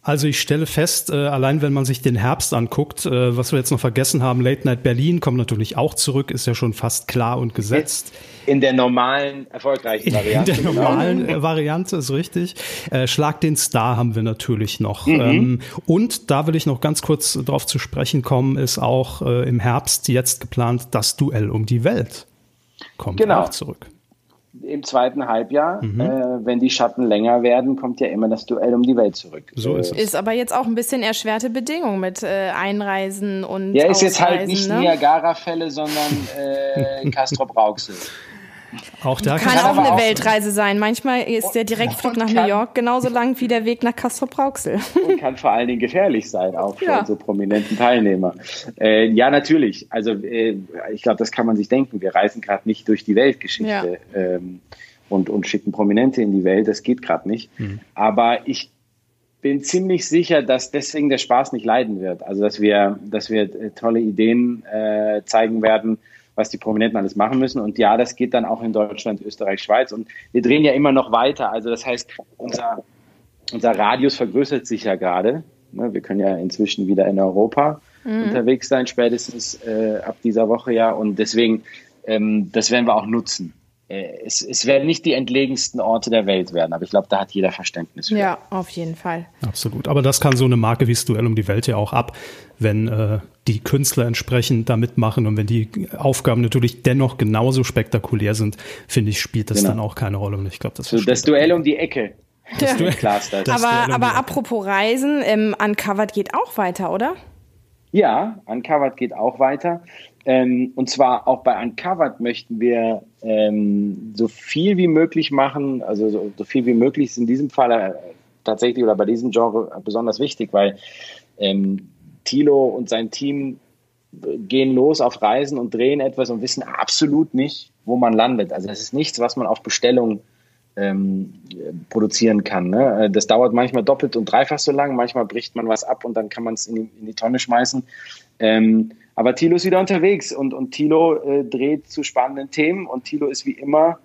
Also ich stelle fest, äh, allein wenn man sich den Herbst anguckt, äh, was wir jetzt noch vergessen haben, Late Night Berlin kommt natürlich auch zurück, ist ja schon fast klar und gesetzt. In der normalen, erfolgreichen Variante. In der normalen genau. Variante ist richtig. Äh, Schlag den Star haben wir natürlich noch. Mhm. Ähm, und da will ich noch ganz kurz drauf zu sprechen kommen, ist auch äh, im Herbst jetzt geplant das Duell um die Welt. Kommt genau. auch zurück im zweiten Halbjahr. Mhm. Äh, wenn die Schatten länger werden, kommt ja immer das Duell um die Welt zurück. So ist es. Ist aber jetzt auch ein bisschen erschwerte Bedingung mit äh, Einreisen und. Ja, ist jetzt halt nicht ne? Niagara-Fälle, sondern äh, Castrop-Rauxel. Auch da kann, kann auch eine Weltreise sein. Manchmal ist der Direktflug nach New York genauso lang wie der Weg nach Castrop-Rauxel. Und kann vor allen Dingen gefährlich sein, auch für ja. so prominenten Teilnehmer. Äh, ja, natürlich. Also äh, ich glaube, das kann man sich denken. Wir reisen gerade nicht durch die Weltgeschichte ja. ähm, und, und schicken Prominente in die Welt. Das geht gerade nicht. Mhm. Aber ich bin ziemlich sicher, dass deswegen der Spaß nicht leiden wird. Also dass wir, dass wir äh, tolle Ideen äh, zeigen werden was die Prominenten alles machen müssen. Und ja, das geht dann auch in Deutschland, Österreich, Schweiz. Und wir drehen ja immer noch weiter. Also das heißt, unser, unser Radius vergrößert sich ja gerade. Ne, wir können ja inzwischen wieder in Europa mhm. unterwegs sein, spätestens äh, ab dieser Woche ja. Und deswegen, ähm, das werden wir auch nutzen. Äh, es, es werden nicht die entlegensten Orte der Welt werden, aber ich glaube, da hat jeder Verständnis für. Ja, auf jeden Fall. Absolut. Aber das kann so eine Marke wie das Duell um die Welt ja auch ab, wenn äh, die Künstler entsprechend da mitmachen und wenn die Aufgaben natürlich dennoch genauso spektakulär sind, finde ich, spielt das genau. dann auch keine Rolle. Und ich glaube, das, so, das Duell um die Ecke. Das ja. Duell, das aber, um aber apropos Reisen, ähm, Uncovered geht auch weiter, oder? Ja, Uncovered geht auch weiter. Ähm, und zwar auch bei Uncovered möchten wir ähm, so viel wie möglich machen. Also so, so, viel wie möglich ist in diesem Fall äh, tatsächlich oder bei diesem Genre besonders wichtig, weil ähm, Thilo und sein Team gehen los auf Reisen und drehen etwas und wissen absolut nicht, wo man landet. Also das ist nichts, was man auf Bestellung ähm, produzieren kann. Ne? Das dauert manchmal doppelt und dreifach so lang, manchmal bricht man was ab und dann kann man es in, in, die Tonne schmeißen. Ähm, aber Thilo ist wieder unterwegs und, und Thilo äh, dreht zu spannenden Themen und Thilo ist wie immer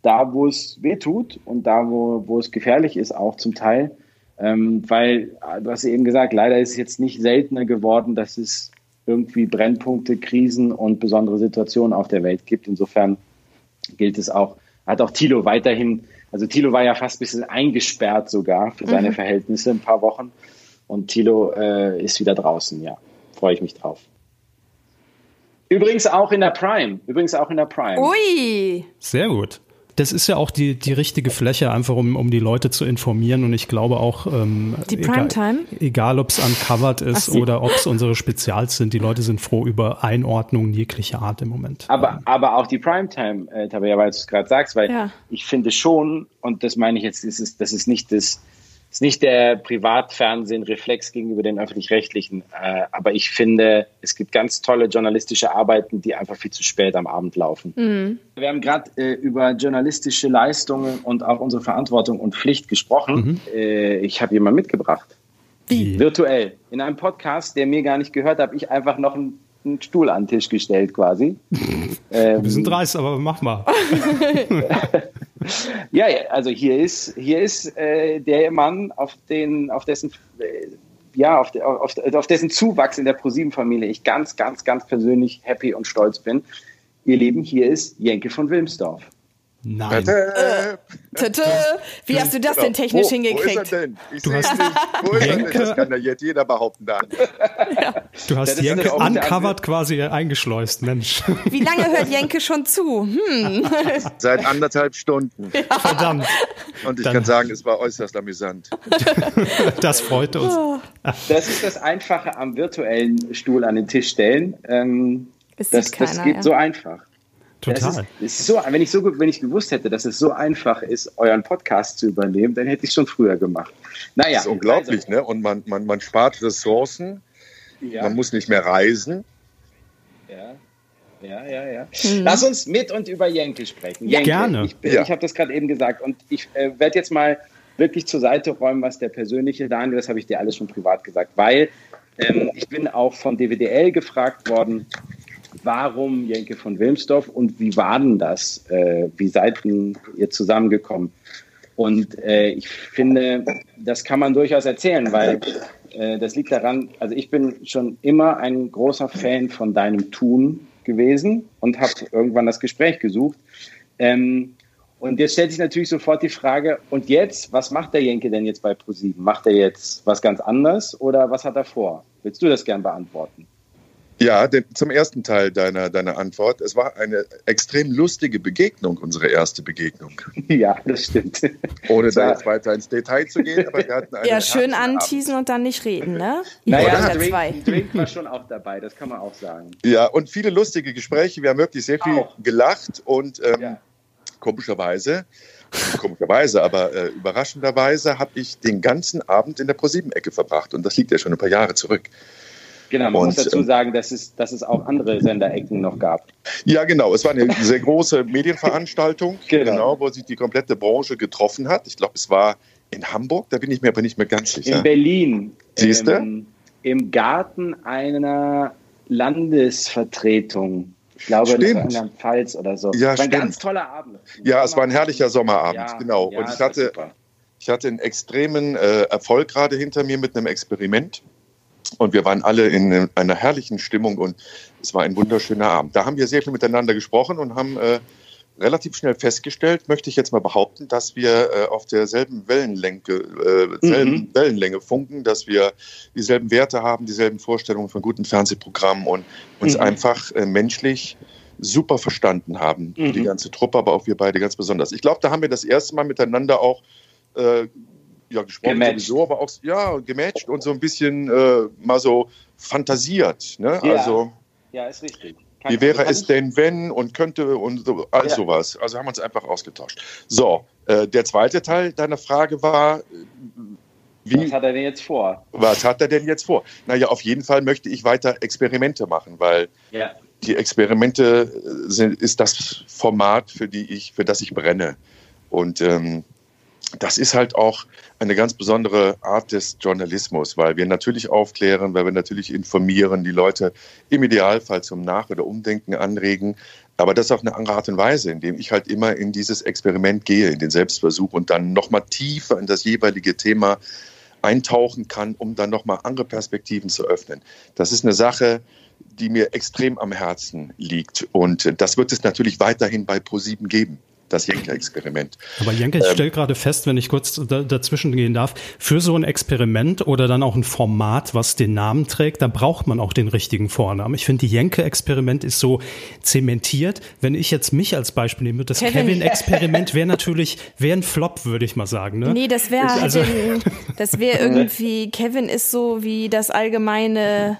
da, wo es weh tut und da, wo, wo es gefährlich ist, auch zum Teil. Ähm, weil, du hast eben gesagt, leider ist es jetzt nicht seltener geworden, dass es irgendwie Brennpunkte, Krisen und besondere Situationen auf der Welt gibt. Insofern gilt es auch, hat auch Thilo weiterhin, also Thilo war ja fast ein bisschen eingesperrt sogar für seine mhm. Verhältnisse ein paar Wochen. Und Thilo äh, ist wieder draußen, ja. Freue ich mich drauf. Übrigens auch in der Prime. Übrigens auch in der Prime. Ui. Sehr gut das ist ja auch die, die richtige Fläche, einfach um, um die Leute zu informieren. Und ich glaube auch, ähm, die Primetime? Egal, egal ob es uncovered ist oder ob es unsere Spezials sind, die Leute sind froh über Einordnungen jeglicher Art im Moment. Aber, aber auch die Primetime, äh, Tabea, weil du es gerade sagst, weil ja. ich finde schon, und das meine ich jetzt, das ist, das ist nicht das ist nicht der Privatfernsehen-Reflex gegenüber den öffentlich-rechtlichen, äh, aber ich finde, es gibt ganz tolle journalistische Arbeiten, die einfach viel zu spät am Abend laufen. Mhm. Wir haben gerade äh, über journalistische Leistungen und auch unsere Verantwortung und Pflicht gesprochen. Mhm. Äh, ich habe jemanden mitgebracht. Wie? Virtuell. In einem Podcast, der mir gar nicht gehört, habe ich einfach noch einen, einen Stuhl an den Tisch gestellt quasi. ähm, Wir sind dreist, aber mach mal. ja, also hier ist, hier ist äh, der Mann, auf, den, auf dessen äh, ja, auf, auf, auf, dessen Zuwachs in der ProSieben-Familie ich ganz, ganz, ganz persönlich happy und stolz bin. Ihr Lieben, hier ist Jenke von Wilmsdorf. Nein. Äh, Wie hast du das denn genau. technisch wo, hingekriegt? Wo ist er denn? Ich du hast nicht. Wo ist Jenke, er denn? Das kann ja jetzt jeder behaupten. Da. Ja. Du hast ja, Jenke uncovered quasi eingeschleust, Mensch. Wie lange hört Jenke schon zu? Hm. Seit anderthalb Stunden. Ja. Verdammt. Und ich Dann. kann sagen, es war äußerst amüsant. das freut uns. Das ist das Einfache am virtuellen Stuhl an den Tisch stellen. Ähm, das, das, keiner, das geht ja. so einfach. Total. Ist, ist so, wenn, ich so, wenn ich gewusst hätte, dass es so einfach ist, euren Podcast zu übernehmen, dann hätte ich es schon früher gemacht. Naja, das ist unglaublich, also, ne? Und man, man, man spart Ressourcen, ja. man muss nicht mehr reisen. Ja. Ja, ja, ja. Mhm. Lass uns mit und über Jenke sprechen. Ja, gerne. Ich, ja. ich habe das gerade eben gesagt und ich äh, werde jetzt mal wirklich zur Seite räumen, was der persönliche Daniel, das habe ich dir alles schon privat gesagt, weil ähm, ich bin auch von DWDL gefragt worden, warum Jenke von Wilmsdorf und wie war denn das? Äh, wie seid ihr zusammengekommen? Und äh, ich finde, das kann man durchaus erzählen, weil äh, das liegt daran, also ich bin schon immer ein großer Fan von deinem Tun gewesen und habe irgendwann das Gespräch gesucht. Ähm, und jetzt stellt sich natürlich sofort die Frage, und jetzt, was macht der Jenke denn jetzt bei ProSieben? Macht er jetzt was ganz anderes oder was hat er vor? Willst du das gern beantworten? Ja, den, zum ersten Teil deiner, deiner Antwort. Es war eine extrem lustige Begegnung, unsere erste Begegnung. Ja, das stimmt. Ohne da jetzt weiter ins Detail zu gehen, aber wir hatten eine Ja, schön anteasen und dann nicht reden, ne? Naja, Drink, Drink war schon auch dabei, das kann man auch sagen. Ja, und viele lustige Gespräche. Wir haben wirklich sehr viel auch. gelacht und ähm, ja. komischerweise komischerweise, aber äh, überraschenderweise habe ich den ganzen Abend in der ProSieben-Ecke verbracht. Und das liegt ja schon ein paar Jahre zurück. Genau, man und, muss dazu ähm, sagen, dass es, dass es auch andere Senderecken noch gab. Ja, genau. Es war eine sehr große Medienveranstaltung, genau. genau. wo sich die komplette Branche getroffen hat. Ich glaube, es war in Hamburg, da bin ich mir aber nicht mehr ganz sicher. In Berlin. Siehst du? Ähm, Im Garten einer Landesvertretung. Ich glaube, stimmt. das war in der Pfalz oder so. Ja, es war ein ganz toller Abend. Ja, es war ein herrlicher Sommerabend, ja, genau. Ja, und ich hatte, ich hatte einen extremen äh, Erfolg gerade hinter mir mit einem Experiment. Und wir waren alle in einer herrlichen Stimmung und es war ein wunderschöner Abend. Da haben wir sehr viel miteinander gesprochen und haben äh, relativ schnell festgestellt, möchte ich jetzt mal behaupten, dass wir äh, auf derselben Wellenlänge, äh, mhm. Wellenlänge funken, dass wir dieselben Werte haben, dieselben Vorstellungen von guten Fernsehprogrammen und uns mhm. einfach äh, menschlich super verstanden haben. Mhm. Die ganze Truppe, aber auch wir beide ganz besonders. Ich glaube, da haben wir das erste Mal miteinander auch äh, ja, gesprochen gematcht. sowieso, aber auch ja, gematcht und so ein bisschen äh, mal so fantasiert. Ne? Ja. Also, ja, ist richtig. Kann wie wäre es denn, wenn und könnte und so, all ja. sowas. Also haben wir uns einfach ausgetauscht. So, äh, der zweite Teil deiner Frage war, wie, was hat er denn jetzt vor? Was hat er denn jetzt vor? Naja, auf jeden Fall möchte ich weiter Experimente machen, weil ja. die Experimente sind, ist das Format, für, die ich, für das ich brenne. Und ähm, das ist halt auch eine ganz besondere Art des Journalismus, weil wir natürlich aufklären, weil wir natürlich informieren, die Leute im Idealfall zum Nach- oder Umdenken anregen. Aber das auch eine andere Art und Weise, indem ich halt immer in dieses Experiment gehe, in den Selbstversuch und dann nochmal tiefer in das jeweilige Thema eintauchen kann, um dann nochmal andere Perspektiven zu öffnen. Das ist eine Sache, die mir extrem am Herzen liegt. Und das wird es natürlich weiterhin bei ProSieben geben das Jenke-Experiment. Aber Jenke, ich ähm, stelle gerade fest, wenn ich kurz da, dazwischen gehen darf, für so ein Experiment oder dann auch ein Format, was den Namen trägt, da braucht man auch den richtigen Vornamen. Ich finde, die Jenke-Experiment ist so zementiert. Wenn ich jetzt mich als Beispiel nehme, das Kevin-Experiment wäre natürlich, wäre ein Flop, würde ich mal sagen. Ne? Nee, das wäre also, das wäre irgendwie, Kevin ist so wie das allgemeine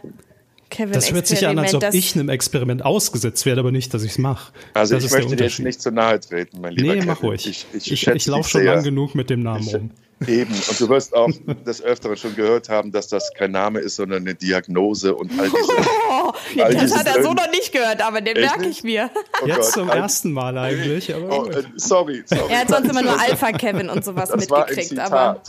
Kevin das hört sich an, als ob ich einem Experiment ausgesetzt werde, aber nicht, dass ich es mache. Also das ich möchte dir jetzt nicht zu nahe treten, mein lieber Nee, Kevin. mach ruhig. Ich, ich, ich, ich laufe schon lang genug mit dem Namen rum. Eben, und du wirst auch des Öfteren schon gehört haben, dass das kein Name ist, sondern eine Diagnose und all diese. Oh, all das hat er so noch nicht gehört, aber den merke ich mir. Oh Jetzt Gott, zum ersten Mal eigentlich. Aber oh, äh, sorry, sorry. Er hat sonst immer nur Alpha Kevin und sowas das mitgekriegt. aber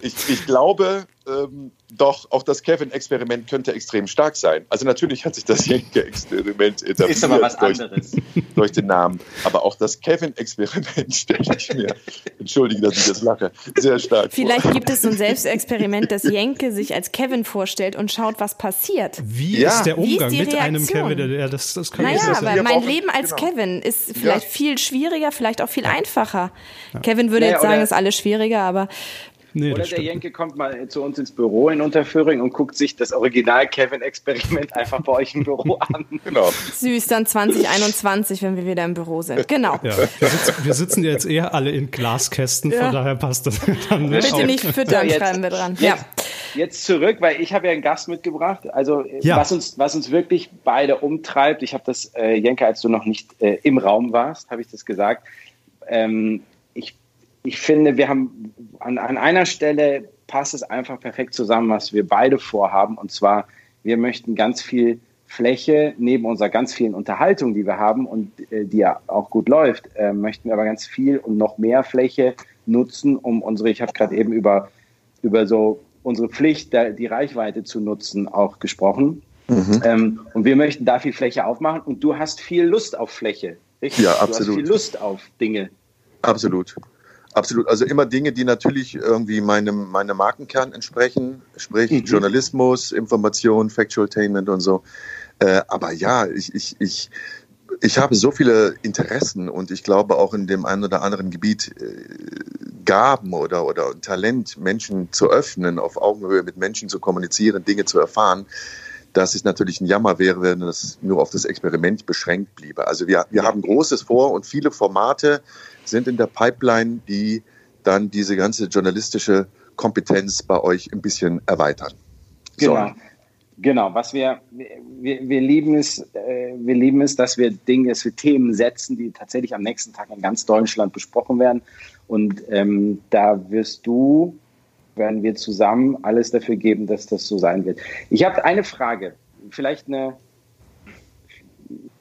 ich, ich glaube, ähm, doch auch das Kevin-Experiment könnte extrem stark sein. Also natürlich hat sich das Jenke-Experiment etabliert Ist aber was anderes. Durch, durch den Namen. Aber auch das Kevin-Experiment stelle ich mir, entschuldige, dass ich das lache, sehr stark Vielleicht vor. gibt es so ein Selbstexperiment, dass Jenke sich als Kevin vorstellt und schaut, was passiert. Wie ja. ist der Umgang ist mit einem Kevin? Ja, das, das kann naja, aber ja, mein Leben als genau. Kevin ist vielleicht ja. viel schwieriger, vielleicht auch viel einfacher. Kevin würde naja, jetzt sagen, ist alles schwieriger, aber Nee, Oder der Jenke kommt mal zu uns ins Büro in Unterföhring und guckt sich das Original Kevin-Experiment einfach bei euch im Büro an. Genau. Süß, dann 2021, wenn wir wieder im Büro sind. Genau. Ja, wir, sitzen, wir sitzen jetzt eher alle in Glaskästen, von ja. daher passt das dann nicht. Bitte nicht füttern, ja, jetzt, schreiben wir dran. Ja. Jetzt zurück, weil ich habe ja einen Gast mitgebracht. Also ja. was, uns, was uns wirklich beide umtreibt, ich habe das, äh, Jenke, als du noch nicht äh, im Raum warst, habe ich das gesagt. Ähm, ich ich finde, wir haben an, an einer Stelle passt es einfach perfekt zusammen, was wir beide vorhaben. Und zwar, wir möchten ganz viel Fläche neben unserer ganz vielen Unterhaltung, die wir haben und äh, die ja auch gut läuft, äh, möchten wir aber ganz viel und noch mehr Fläche nutzen, um unsere, ich habe gerade eben über, über so unsere Pflicht, da, die Reichweite zu nutzen, auch gesprochen. Mhm. Ähm, und wir möchten da viel Fläche aufmachen und du hast viel Lust auf Fläche, richtig? Ja, absolut. Du hast viel Lust auf Dinge. Absolut. Absolut. Also immer Dinge, die natürlich irgendwie meinem, meinem Markenkern entsprechen, sprich mhm. Journalismus, Information, Factualtainment und so. Äh, aber ja, ich, ich, ich, ich habe so viele Interessen und ich glaube auch in dem einen oder anderen Gebiet äh, Gaben oder, oder Talent, Menschen zu öffnen, auf Augenhöhe mit Menschen zu kommunizieren, Dinge zu erfahren, dass es natürlich ein Jammer wäre, wenn es nur auf das Experiment beschränkt bliebe. Also wir, wir haben Großes vor und viele Formate, sind in der Pipeline, die dann diese ganze journalistische Kompetenz bei euch ein bisschen erweitern. Genau. So. Genau, was wir, wir, wir lieben es, äh, wir lieben es, dass wir Dinge, dass wir Themen setzen, die tatsächlich am nächsten Tag in ganz Deutschland besprochen werden. Und ähm, da wirst du, werden wir zusammen alles dafür geben, dass das so sein wird. Ich habe eine Frage, vielleicht eine,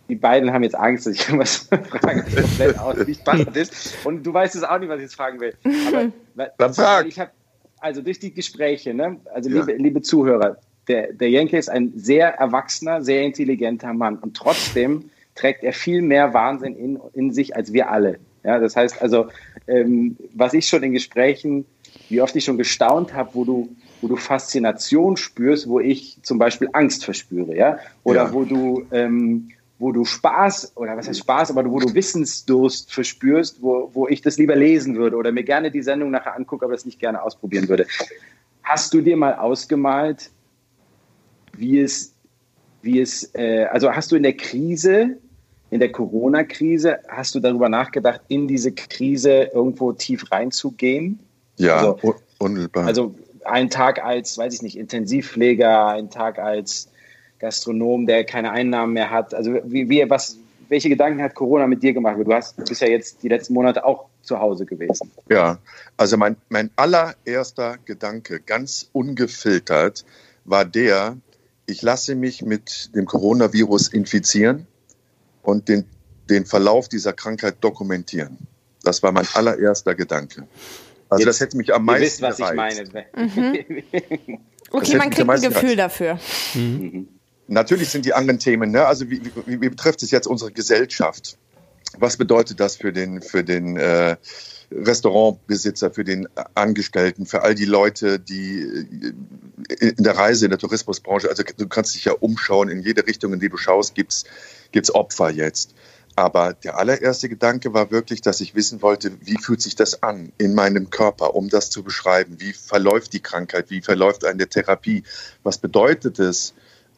die beiden haben jetzt Angst, dass ich irgendwas frage, das komplett aus, nicht passend ist. Und du weißt es auch nicht, was ich jetzt fragen will. Aber Dann frag. ich habe, also durch die Gespräche, ne, also ja. liebe, liebe Zuhörer, der, der Jenke ist ein sehr erwachsener, sehr intelligenter Mann und trotzdem trägt er viel mehr Wahnsinn in, in sich als wir alle. Ja, das heißt also, ähm, was ich schon in Gesprächen, wie oft ich schon gestaunt habe, wo du wo du Faszination spürst, wo ich zum Beispiel Angst verspüre, ja, oder ja. wo du ähm, wo du Spaß, oder was heißt Spaß, aber wo du Wissensdurst verspürst, wo, wo ich das lieber lesen würde oder mir gerne die Sendung nachher angucke, aber das nicht gerne ausprobieren würde. Hast du dir mal ausgemalt, wie es, wie es, äh, also hast du in der Krise, in der Corona-Krise, hast du darüber nachgedacht, in diese Krise irgendwo tief reinzugehen? Ja, also, unmittelbar. Also ein Tag als, weiß ich nicht, Intensivpfleger, ein Tag als Gastronom, der keine Einnahmen mehr hat. Also wie, wie was, welche Gedanken hat Corona mit dir gemacht? Du hast bist ja jetzt die letzten Monate auch zu Hause gewesen. Ja, also mein, mein allererster Gedanke, ganz ungefiltert, war der, ich lasse mich mit dem Coronavirus infizieren und den, den Verlauf dieser Krankheit dokumentieren. Das war mein allererster Gedanke. Also Jetzt, das hätte mich am meisten Ihr wisst, was gereizt. ich meine. Mhm. okay, man kriegt ein Gefühl gereizt. dafür. Mhm. mhm. Natürlich sind die anderen Themen, ne? also wie, wie, wie betrifft es jetzt unsere Gesellschaft? Was bedeutet das für den, für den äh, Restaurantbesitzer, für den Angestellten, für all die Leute, die äh, in der Reise, in der Tourismusbranche, also du kannst dich ja umschauen, in jede Richtung, in die du schaust, gibt's gibt's Opfer jetzt. Aber der allererste Gedanke war wirklich, dass ich wissen wollte, wie fühlt sich das an in meinem Körper, um das zu beschreiben. Wie verläuft die Krankheit? Wie verläuft eine Therapie? Was bedeutet es,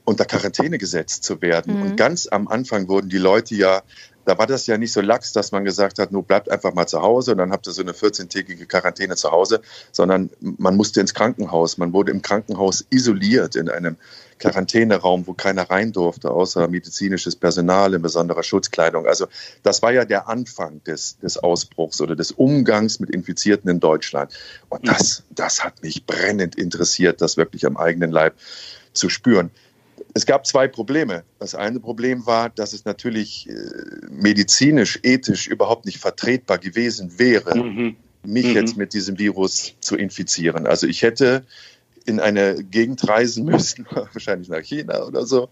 unter Quarantäne gesetzt zu werden? Mhm. Und ganz am Anfang wurden die Leute ja da war das ja nicht so lax, dass man gesagt hat, nur bleibt einfach mal zu Hause und dann habt ihr so eine 14-tägige Quarantäne zu Hause, sondern man musste ins Krankenhaus. Man wurde im Krankenhaus isoliert in einem Quarantäneraum, wo keiner rein durfte, außer medizinisches Personal in besonderer Schutzkleidung. Also das war ja der Anfang des, des Ausbruchs oder des Umgangs mit Infizierten in Deutschland. Und das, das hat mich brennend interessiert, das wirklich am eigenen Leib zu spüren. Es gab zwei Probleme. Das eine Problem war, dass es natürlich äh, medizinisch, ethisch überhaupt nicht vertretbar gewesen wäre, mhm. mich mhm. jetzt mit diesem Virus zu infizieren. Also ich hätte in eine Gegend reisen müssen, wahrscheinlich nach China oder so,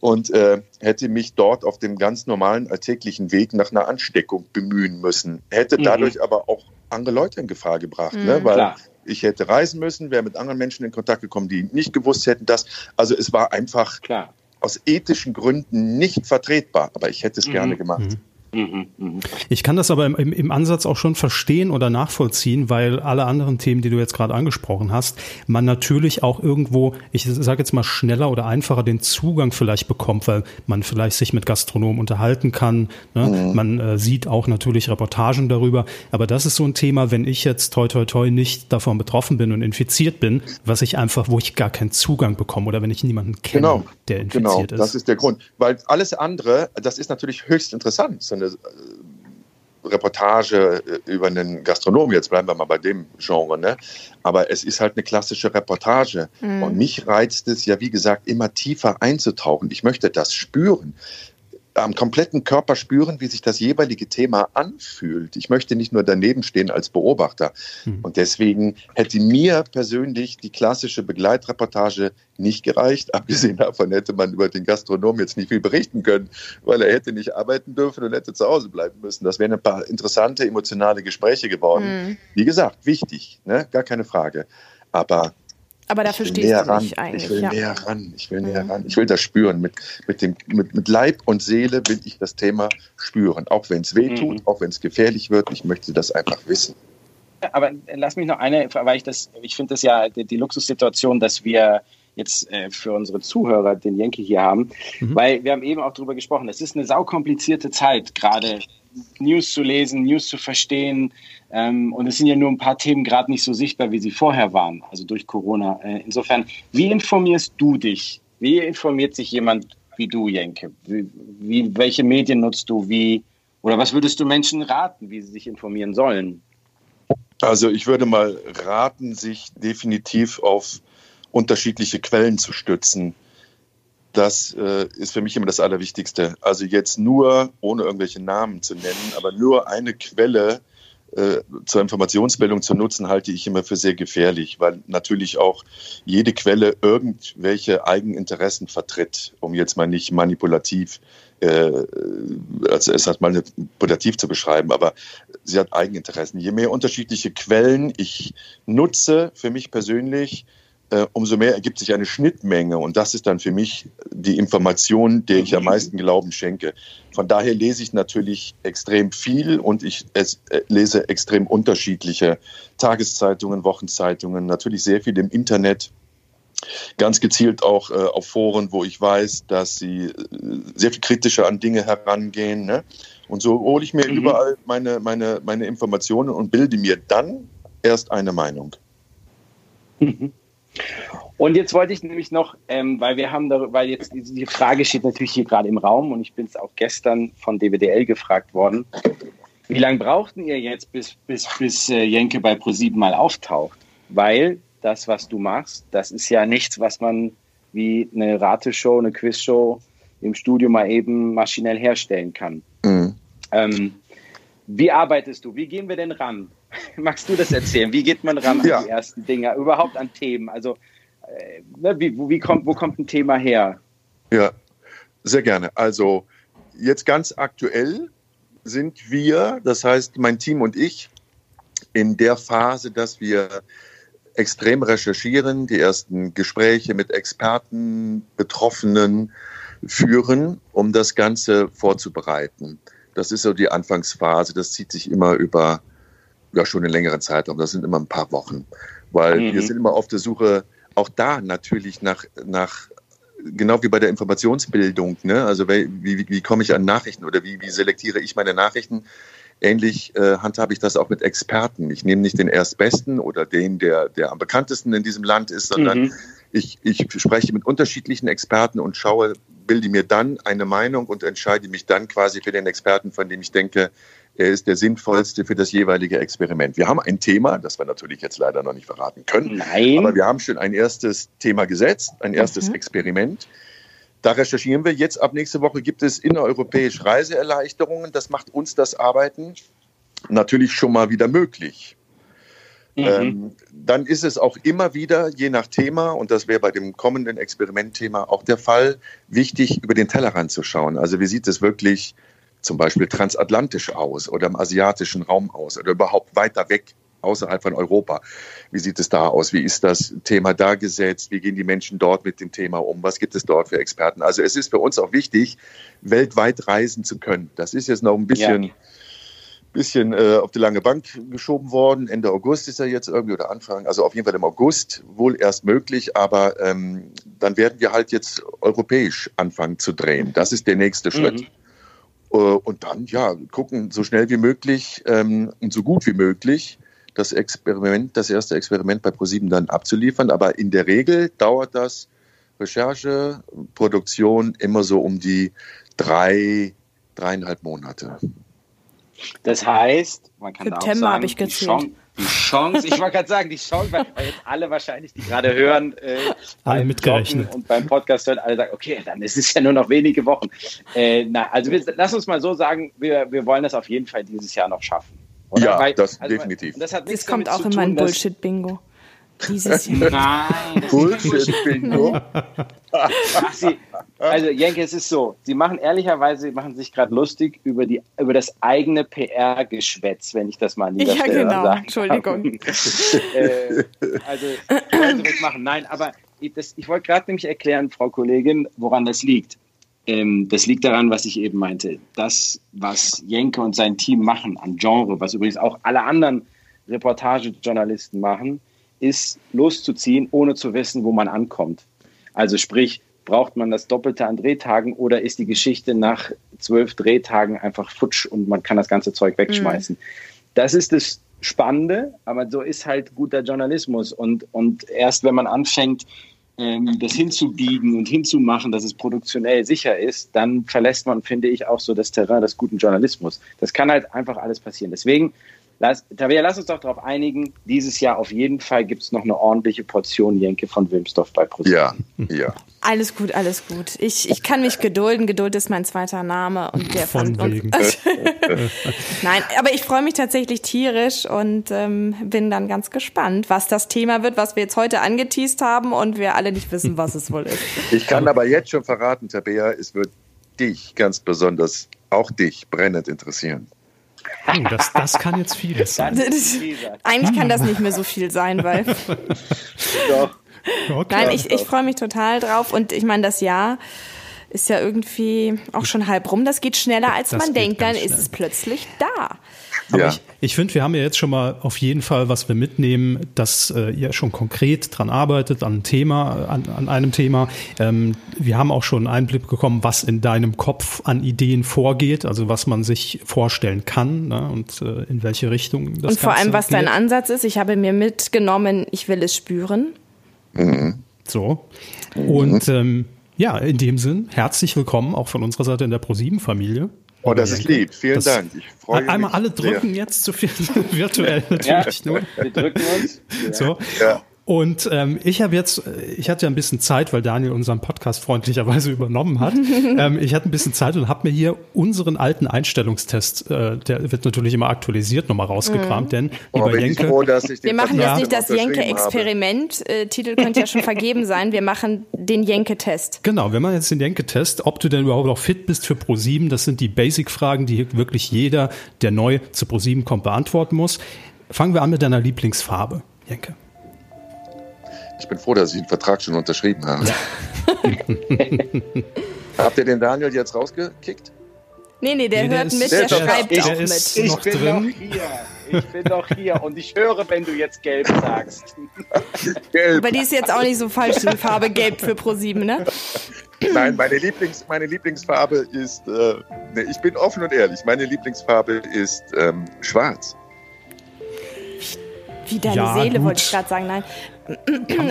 und äh, hätte mich dort auf dem ganz normalen alltäglichen Weg nach einer Ansteckung bemühen müssen. Hätte mhm. dadurch aber auch andere Leute in Gefahr gebracht, ne? Mhm, weil Klar ich hätte reisen müssen, wäre mit anderen Menschen in Kontakt gekommen, die nicht gewusst hätten, dass. Also es war einfach Klar. aus ethischen Gründen nicht vertretbar, aber ich hätte es mhm. gerne gemacht. Mhm. Mhm. Ich kann das aber im, im, Ansatz auch schon verstehen oder nachvollziehen, weil alle anderen Themen, die du jetzt gerade angesprochen hast, man natürlich auch irgendwo, ich sage jetzt mal schneller oder einfacher den Zugang vielleicht bekommt, weil man vielleicht sich mit Gastronomen unterhalten kann. Ne? Mhm. Man äh, sieht auch natürlich Reportagen darüber. Aber das ist so ein Thema, wenn ich jetzt toi toi toi nicht davon betroffen bin und infiziert bin, was ich einfach, wo ich gar keinen Zugang bekomme oder wenn ich niemanden kenne, genau. der infiziert genau. ist. Das ist der Grund. Weil alles andere, das ist natürlich höchst interessant. So eine äh, Reportage äh, über einen Gastronomen, jetzt bleiben wir mal bei dem Genre, ne? aber es ist halt eine klassische Reportage. Mhm. Und mich reizt es ja, wie gesagt, immer tiefer einzutauchen. Ich möchte das spüren am kompletten Körper spüren, wie sich das jeweilige Thema anfühlt. Ich möchte nicht nur daneben stehen als Beobachter. Mhm. Und deswegen hätte mir persönlich die klassische Begleitreportage nicht gereicht. Abgesehen davon hätte man über den Gastronom jetzt nicht viel berichten können, weil er hätte nicht arbeiten dürfen und hätte zu Hause bleiben müssen. Das wären ein paar interessante, emotionale Gespräche geworden. Mhm. Wie gesagt, wichtig, ne? gar keine Frage. Aber aber dafür stehst du ran. nicht eigentlich. Ich will ja. näher ran. Ich will näher ran. Ich will das spüren. Mit, mit, dem, mit, mit Leib und Seele will ich das Thema spüren. Auch wenn es weh tut, mhm. auch wenn es gefährlich wird. Ich möchte das einfach wissen. Aber lass mich noch eine, weil ich das, ich finde das ja die, die, Luxussituation, dass wir jetzt äh, für unsere Zuhörer den Yankee hier haben, mhm. weil wir haben eben auch darüber gesprochen. Es ist eine saukomplizierte Zeit, gerade News zu lesen, News zu verstehen. Ähm, und es sind ja nur ein paar Themen gerade nicht so sichtbar, wie sie vorher waren, also durch Corona. Äh, insofern, wie informierst du dich? Wie informiert sich jemand wie du, Jenke? Wie, wie, welche Medien nutzt du? Wie, oder was würdest du Menschen raten, wie sie sich informieren sollen? Also ich würde mal raten, sich definitiv auf unterschiedliche Quellen zu stützen. Das äh, ist für mich immer das Allerwichtigste. Also jetzt nur, ohne irgendwelche Namen zu nennen, aber nur eine Quelle äh, zur Informationsbildung zu nutzen, halte ich immer für sehr gefährlich, weil natürlich auch jede Quelle irgendwelche Eigeninteressen vertritt, um jetzt mal nicht manipulativ, äh, also es hat manipulativ zu beschreiben, aber sie hat Eigeninteressen. Je mehr unterschiedliche Quellen ich nutze, für mich persönlich, äh, umso mehr ergibt sich eine Schnittmenge. Und das ist dann für mich die Information, der ich am meisten Glauben schenke. Von daher lese ich natürlich extrem viel und ich es, äh, lese extrem unterschiedliche Tageszeitungen, Wochenzeitungen, natürlich sehr viel im Internet. Ganz gezielt auch äh, auf Foren, wo ich weiß, dass sie äh, sehr viel kritischer an Dinge herangehen. Ne? Und so hole ich mir mhm. überall meine, meine, meine Informationen und bilde mir dann erst eine Meinung. Mhm. Und jetzt wollte ich nämlich noch, ähm, weil wir haben, da, weil jetzt die Frage steht natürlich hier gerade im Raum und ich bin es auch gestern von DWDL gefragt worden. Wie lange brauchten ihr jetzt, bis, bis, bis äh, Jenke bei ProSieben mal auftaucht? Weil das, was du machst, das ist ja nichts, was man wie eine Rateshow, eine Quizshow im Studio mal eben maschinell herstellen kann. Mhm. Ähm, wie arbeitest du? Wie gehen wir denn ran? Magst du das erzählen? Wie geht man ran ja. an die ersten Dinge, überhaupt an Themen? Also, äh, ne, wie, wie kommt, wo kommt ein Thema her? Ja, sehr gerne. Also jetzt ganz aktuell sind wir, das heißt mein Team und ich, in der Phase, dass wir extrem recherchieren, die ersten Gespräche mit Experten, Betroffenen führen, um das Ganze vorzubereiten. Das ist so die Anfangsphase. Das zieht sich immer über ja schon einen längeren Zeitraum. Das sind immer ein paar Wochen, weil mhm. wir sind immer auf der Suche, auch da natürlich nach, nach genau wie bei der Informationsbildung. Ne? Also wie, wie, wie komme ich an Nachrichten oder wie, wie selektiere ich meine Nachrichten? Ähnlich äh, handhabe ich das auch mit Experten. Ich nehme nicht den Erstbesten oder den, der, der am bekanntesten in diesem Land ist, sondern mhm. ich, ich spreche mit unterschiedlichen Experten und schaue, bilde mir dann eine Meinung und entscheide mich dann quasi für den Experten, von dem ich denke, er ist der sinnvollste für das jeweilige Experiment. Wir haben ein Thema, das wir natürlich jetzt leider noch nicht verraten können. Nein. Aber wir haben schon ein erstes Thema gesetzt, ein erstes mhm. Experiment. Da recherchieren wir. Jetzt ab nächste Woche gibt es innereuropäisch Reiseerleichterungen. Das macht uns das Arbeiten natürlich schon mal wieder möglich. Mhm. Ähm, dann ist es auch immer wieder, je nach Thema, und das wäre bei dem kommenden Experimentthema auch der Fall, wichtig, über den Tellerrand zu schauen. Also wie sieht es wirklich zum Beispiel transatlantisch aus oder im asiatischen Raum aus oder überhaupt weiter weg außerhalb von Europa. Wie sieht es da aus? Wie ist das Thema da gesetzt? Wie gehen die Menschen dort mit dem Thema um? Was gibt es dort für Experten? Also es ist für uns auch wichtig, weltweit reisen zu können. Das ist jetzt noch ein bisschen, ja. bisschen äh, auf die lange Bank geschoben worden. Ende August ist er jetzt irgendwie oder Anfang, also auf jeden Fall im August wohl erst möglich, aber ähm, dann werden wir halt jetzt europäisch anfangen zu drehen. Das ist der nächste Schritt. Mhm. Äh, und dann, ja, gucken, so schnell wie möglich ähm, und so gut wie möglich das Experiment, das erste Experiment bei ProSieben dann abzuliefern. Aber in der Regel dauert das Recherche, Produktion immer so um die drei, dreieinhalb Monate. Das heißt, man kann September habe ich gezählt. Die Chance, ich wollte gerade sagen, die Chance, weil, weil, jetzt alle wahrscheinlich, die gerade hören, äh, alle mitgerechnet und beim Podcast hören, alle sagen, okay, dann ist es ja nur noch wenige Wochen. Äh, na, also wir, lass uns mal so sagen, wir, wir wollen das auf jeden Fall dieses Jahr noch schaffen. Oder? Ja, weil, das also, definitiv. Das, das kommt auch in mein Bullshit-Bingo. Dieses Jahr. Nein. Bullshit-Bingo. also, Jenke, es ist so. Sie machen ehrlicherweise, Sie machen sich gerade lustig über, die, über das eigene PR-Geschwätz, wenn ich das mal an dieser ja, Stelle genau. Entschuldigung. äh, also, also das machen. Nein, aber das, ich wollte gerade nämlich erklären, Frau Kollegin, woran das liegt. Ähm, das liegt daran, was ich eben meinte. Das, was Jenke und sein Team machen an Genre, was übrigens auch alle anderen Reportagejournalisten machen, ist loszuziehen, ohne zu wissen, wo man ankommt. Also sprich, braucht man das Doppelte an Drehtagen oder ist die Geschichte nach zwölf Drehtagen einfach futsch und man kann das ganze Zeug wegschmeißen. Mhm. Das ist das Spannende, aber so ist halt guter Journalismus. Und, und erst wenn man anfängt, ähm, das hinzubiegen und hinzumachen, dass es produktionell sicher ist, dann verlässt man, finde ich, auch so das Terrain des guten Journalismus. Das kann halt einfach alles passieren. Deswegen Lass, Tabea, lass uns doch darauf einigen, dieses Jahr auf jeden Fall gibt es noch eine ordentliche Portion Jenke von Wilmsdorf bei ProSieben. Ja, ja. Alles gut, alles gut. Ich, ich kann mich gedulden. Geduld ist mein zweiter Name und der von wegen. Nein, aber ich freue mich tatsächlich tierisch und ähm, bin dann ganz gespannt, was das Thema wird, was wir jetzt heute angeteased haben und wir alle nicht wissen, was es wohl ist. Ich kann aber jetzt schon verraten, Tabea, es wird dich ganz besonders, auch dich brennend interessieren. Hm, das, das kann jetzt vieles sein. Eigentlich kann das nicht mehr so viel sein, weil. Doch. Okay. Nein, ich, ich freue mich total drauf und ich meine, das Jahr ist ja irgendwie auch schon halb rum. Das geht schneller, als das man denkt. Dann schnell. ist es plötzlich da. Aber ja. ich, ich finde, wir haben ja jetzt schon mal auf jeden Fall, was wir mitnehmen, dass äh, ihr schon konkret dran arbeitet, an, Thema, an, an einem Thema. Ähm, wir haben auch schon einen Einblick bekommen, was in deinem Kopf an Ideen vorgeht, also was man sich vorstellen kann ne, und äh, in welche Richtung das Und vor Ganze allem, was geht. dein Ansatz ist. Ich habe mir mitgenommen, ich will es spüren. Mhm. So. Und ähm, ja, in dem Sinn, herzlich willkommen auch von unserer Seite in der ProSieben-Familie. Oh, das ist lieb. Vielen das Dank. Ich freue einmal mich alle drücken sehr. jetzt zu viel virtuell natürlich ja, nur. Wir drücken uns. So. Ja. Und ähm, ich habe jetzt, ich hatte ja ein bisschen Zeit, weil Daniel unseren Podcast freundlicherweise übernommen hat. ähm, ich hatte ein bisschen Zeit und habe mir hier unseren alten Einstellungstest, äh, der wird natürlich immer aktualisiert, nochmal rausgekramt, mhm. denn oh, lieber Jenke, froh, wir machen jetzt nicht das Jenke-Experiment. Äh, Titel könnte ja schon vergeben sein. Wir machen den Jenke-Test. Genau, wir machen jetzt den Jenke-Test, ob du denn überhaupt noch fit bist für Pro7. Das sind die Basic-Fragen, die wirklich jeder, der neu zu Pro7 kommt, beantworten muss. Fangen wir an mit deiner Lieblingsfarbe, Jenke. Ich bin froh, dass ich den Vertrag schon unterschrieben habe. Habt ihr den Daniel jetzt rausgekickt? Nee, nee, der nee, hört mit, der, der schreibt ich, auch mit. Ich bin drin. noch hier. Ich bin doch hier und ich höre, wenn du jetzt gelb sagst. gelb. Aber die ist jetzt auch nicht so falsch, die Farbe gelb für Pro7, ne? Nein, meine, Lieblings, meine Lieblingsfarbe ist, äh, nee, ich bin offen und ehrlich, meine Lieblingsfarbe ist ähm, schwarz. Wie deine ja, Seele, wollte ich gerade sagen. Nein.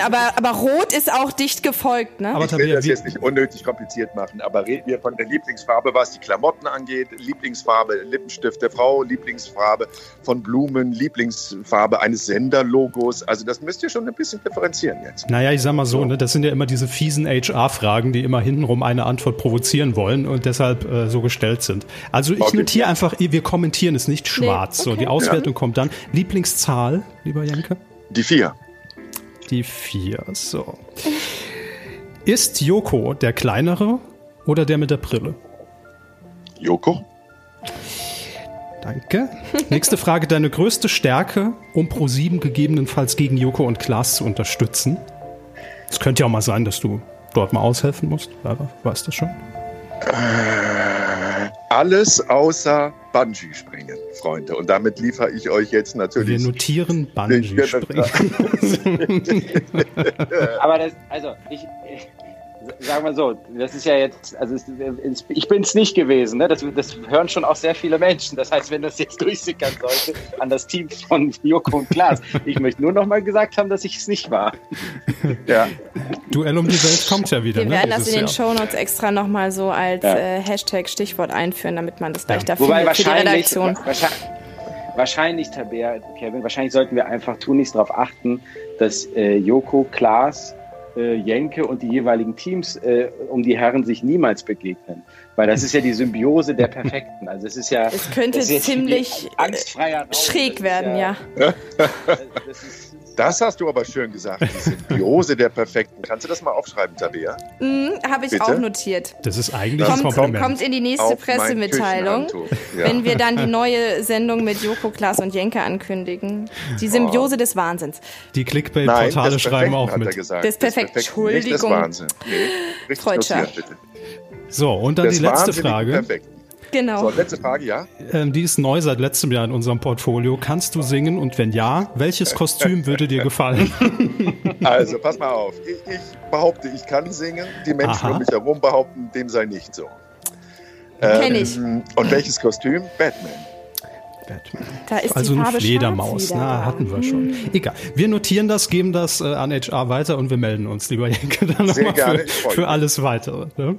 Aber, aber Rot ist auch dicht gefolgt, ne? Aber ich will das jetzt nicht unnötig kompliziert machen, aber reden wir von der Lieblingsfarbe, was die Klamotten angeht, Lieblingsfarbe Lippenstift der Frau, Lieblingsfarbe von Blumen, Lieblingsfarbe eines Senderlogos. Also das müsst ihr schon ein bisschen differenzieren jetzt. Naja, ich sag mal so, ne, das sind ja immer diese fiesen HR-Fragen, die immer hintenrum eine Antwort provozieren wollen und deshalb äh, so gestellt sind. Also ich okay. notiere einfach, wir kommentieren es nicht schwarz. Nee, okay. So, die Auswertung ja. kommt dann. Lieblingszahl, lieber Janke? Die vier die 4. So. Ist Joko der kleinere oder der mit der Brille? Joko. Danke. Nächste Frage. Deine größte Stärke, um Pro7 gegebenenfalls gegen Joko und Klaas zu unterstützen? Es könnte ja auch mal sein, dass du dort mal aushelfen musst. Weißt du schon? Äh, alles außer Bungee-Springen, Freunde. Und damit liefere ich euch jetzt natürlich. Wir notieren Bungee-Springen. Aber das, also, ich, sagen wir so, das ist ja jetzt, also ich bin es nicht gewesen, ne? das, das, hören schon auch sehr viele Menschen. Das heißt, wenn das jetzt durchsickern sollte an das Team von Joko und Klaas, ich möchte nur noch mal gesagt haben, dass ich es nicht war. ja. Duell um die Welt kommt ja wieder. Wir ne? werden das in den Jahr. Shownotes extra noch mal so als ja. äh, Hashtag Stichwort einführen, damit man das gleich ja. da Wobei findet für die Redaktion. Wahrscheinlich, wahrscheinlich, Tabea, Kevin, wahrscheinlich sollten wir einfach tunlichst darauf achten, dass äh, Joko, Klaas äh, Jenke und die jeweiligen Teams äh, um die Herren sich niemals begegnen. Weil das ist ja die Symbiose der Perfekten. Also es ist ja. Es könnte ziemlich äh, schräg werden, ja. ja. das ist, das hast du aber schön gesagt. Die Symbiose der Perfekten. Kannst du das mal aufschreiben, Tabea? Mm, Habe ich Bitte? auch notiert. Das ist eigentlich kommt, ein Kompliment. Kommt in die nächste Auf Pressemitteilung, ja. wenn wir dann die neue Sendung mit Joko, Klaas und Jenke ankündigen. Die Symbiose oh. des Wahnsinns. Die Clickbait-Portale schreiben auch mit. Das Perfekt. Das Perfekt. Entschuldigung. Nicht das Wahnsinn. Nee, Freundschaft. So, und dann das die letzte Frage. Perfekt. Genau. So, letzte Frage, ja? Ähm, die ist neu seit letztem Jahr in unserem Portfolio. Kannst du singen und wenn ja, welches Kostüm würde dir gefallen? Also, pass mal auf. Ich, ich behaupte, ich kann singen. Die Menschen Aha. um mich herum behaupten, dem sei nicht so. Ähm, Kenn ich. Und welches Kostüm? Batman. Batman. Da ist also eine Fledermaus, na, hatten wir schon. Egal. Wir notieren das, geben das äh, an HR weiter und wir melden uns, lieber Jenke, dann nochmal für, für alles weitere. Ne?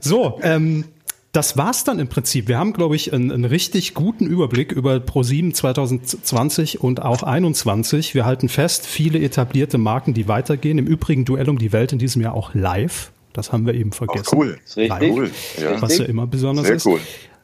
So, ähm, das war's dann im Prinzip. Wir haben, glaube ich, einen, einen richtig guten Überblick über ProSieben 2020 und auch 21. Wir halten fest, viele etablierte Marken, die weitergehen. Im Übrigen Duell um die Welt in diesem Jahr auch live. Das haben wir eben vergessen. Ach, cool. Live, cool. Ja. Was ja immer besonders Sehr ist. Cool.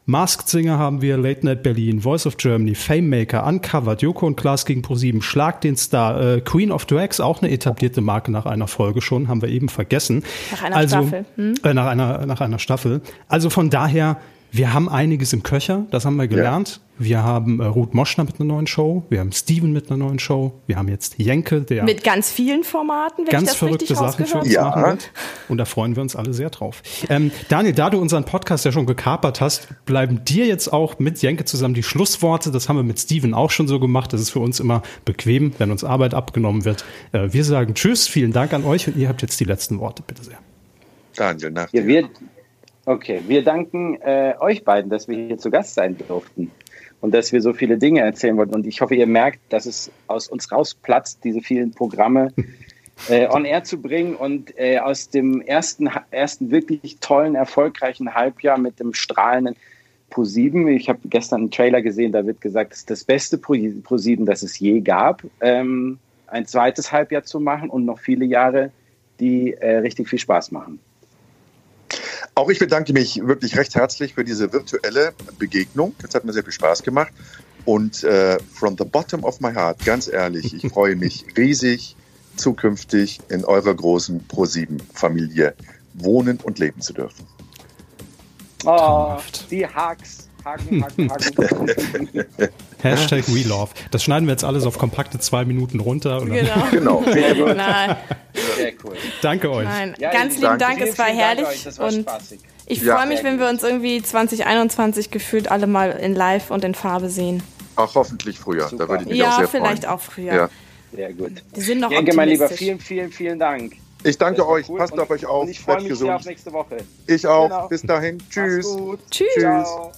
Masked Singer haben wir, Late Night Berlin, Voice of Germany, Fame Maker, Uncovered, Joko und Klaas gegen Pro7, Schlag den Star, äh, Queen of Drags, auch eine etablierte Marke nach einer Folge schon, haben wir eben vergessen. Nach einer also, Staffel. Hm? Äh, nach, einer, nach einer Staffel. Also von daher, wir haben einiges im Köcher, das haben wir gelernt. Ja. Wir haben äh, Ruth Moschner mit einer neuen Show, wir haben Steven mit einer neuen Show, wir haben jetzt Jenke, der mit ganz vielen Formaten, wenn ganz ich das verrückte Sachen für uns ja. machen wird. Und da freuen wir uns alle sehr drauf. Ähm, Daniel, da du unseren Podcast ja schon gekapert hast, bleiben dir jetzt auch mit Jenke zusammen die Schlussworte. Das haben wir mit Steven auch schon so gemacht. Das ist für uns immer bequem, wenn uns Arbeit abgenommen wird. Äh, wir sagen Tschüss, vielen Dank an euch und ihr habt jetzt die letzten Worte, bitte sehr. Daniel, nach dir. Ja, wir, Okay, wir danken äh, euch beiden, dass wir hier zu Gast sein durften und dass wir so viele Dinge erzählen wollten. Und ich hoffe, ihr merkt, dass es aus uns rausplatzt, diese vielen Programme äh, on air zu bringen und äh, aus dem ersten, ersten wirklich tollen, erfolgreichen Halbjahr mit dem strahlenden Pro 7. Ich habe gestern einen Trailer gesehen, da wird gesagt, es ist das beste Pro 7, das es je gab. Ähm, ein zweites Halbjahr zu machen und noch viele Jahre, die äh, richtig viel Spaß machen. Auch ich bedanke mich wirklich recht herzlich für diese virtuelle Begegnung. Es hat mir sehr viel Spaß gemacht. Und äh, from the bottom of my heart, ganz ehrlich, ich freue mich riesig, zukünftig in eurer großen Pro7-Familie wohnen und leben zu dürfen. Oh, die Hacks. Haken, Haken, Haken. Hashtag WeLove. Das schneiden wir jetzt alles auf kompakte zwei Minuten runter. genau. genau. Sehr gut. Sehr cool. Danke euch. Nein, ja, ganz lieben Dank, es war herrlich. War und spaßig. ich ja. freue mich, wenn wir uns irgendwie 2021 gefühlt alle mal in Live und in Farbe sehen. Auch hoffentlich früher. Da würde ich mich ja, auch sehr vielleicht freuen. auch früher. Ja. Sehr gut. Die sind noch Jenke, mein Lieber, vielen, vielen, vielen Dank. Ich danke euch. Cool. Passt auf euch auf. Und ich freue mich sehr auf nächste Woche. Ich auch. Genau. Bis dahin. Tschüss. Tschüss. Ciao.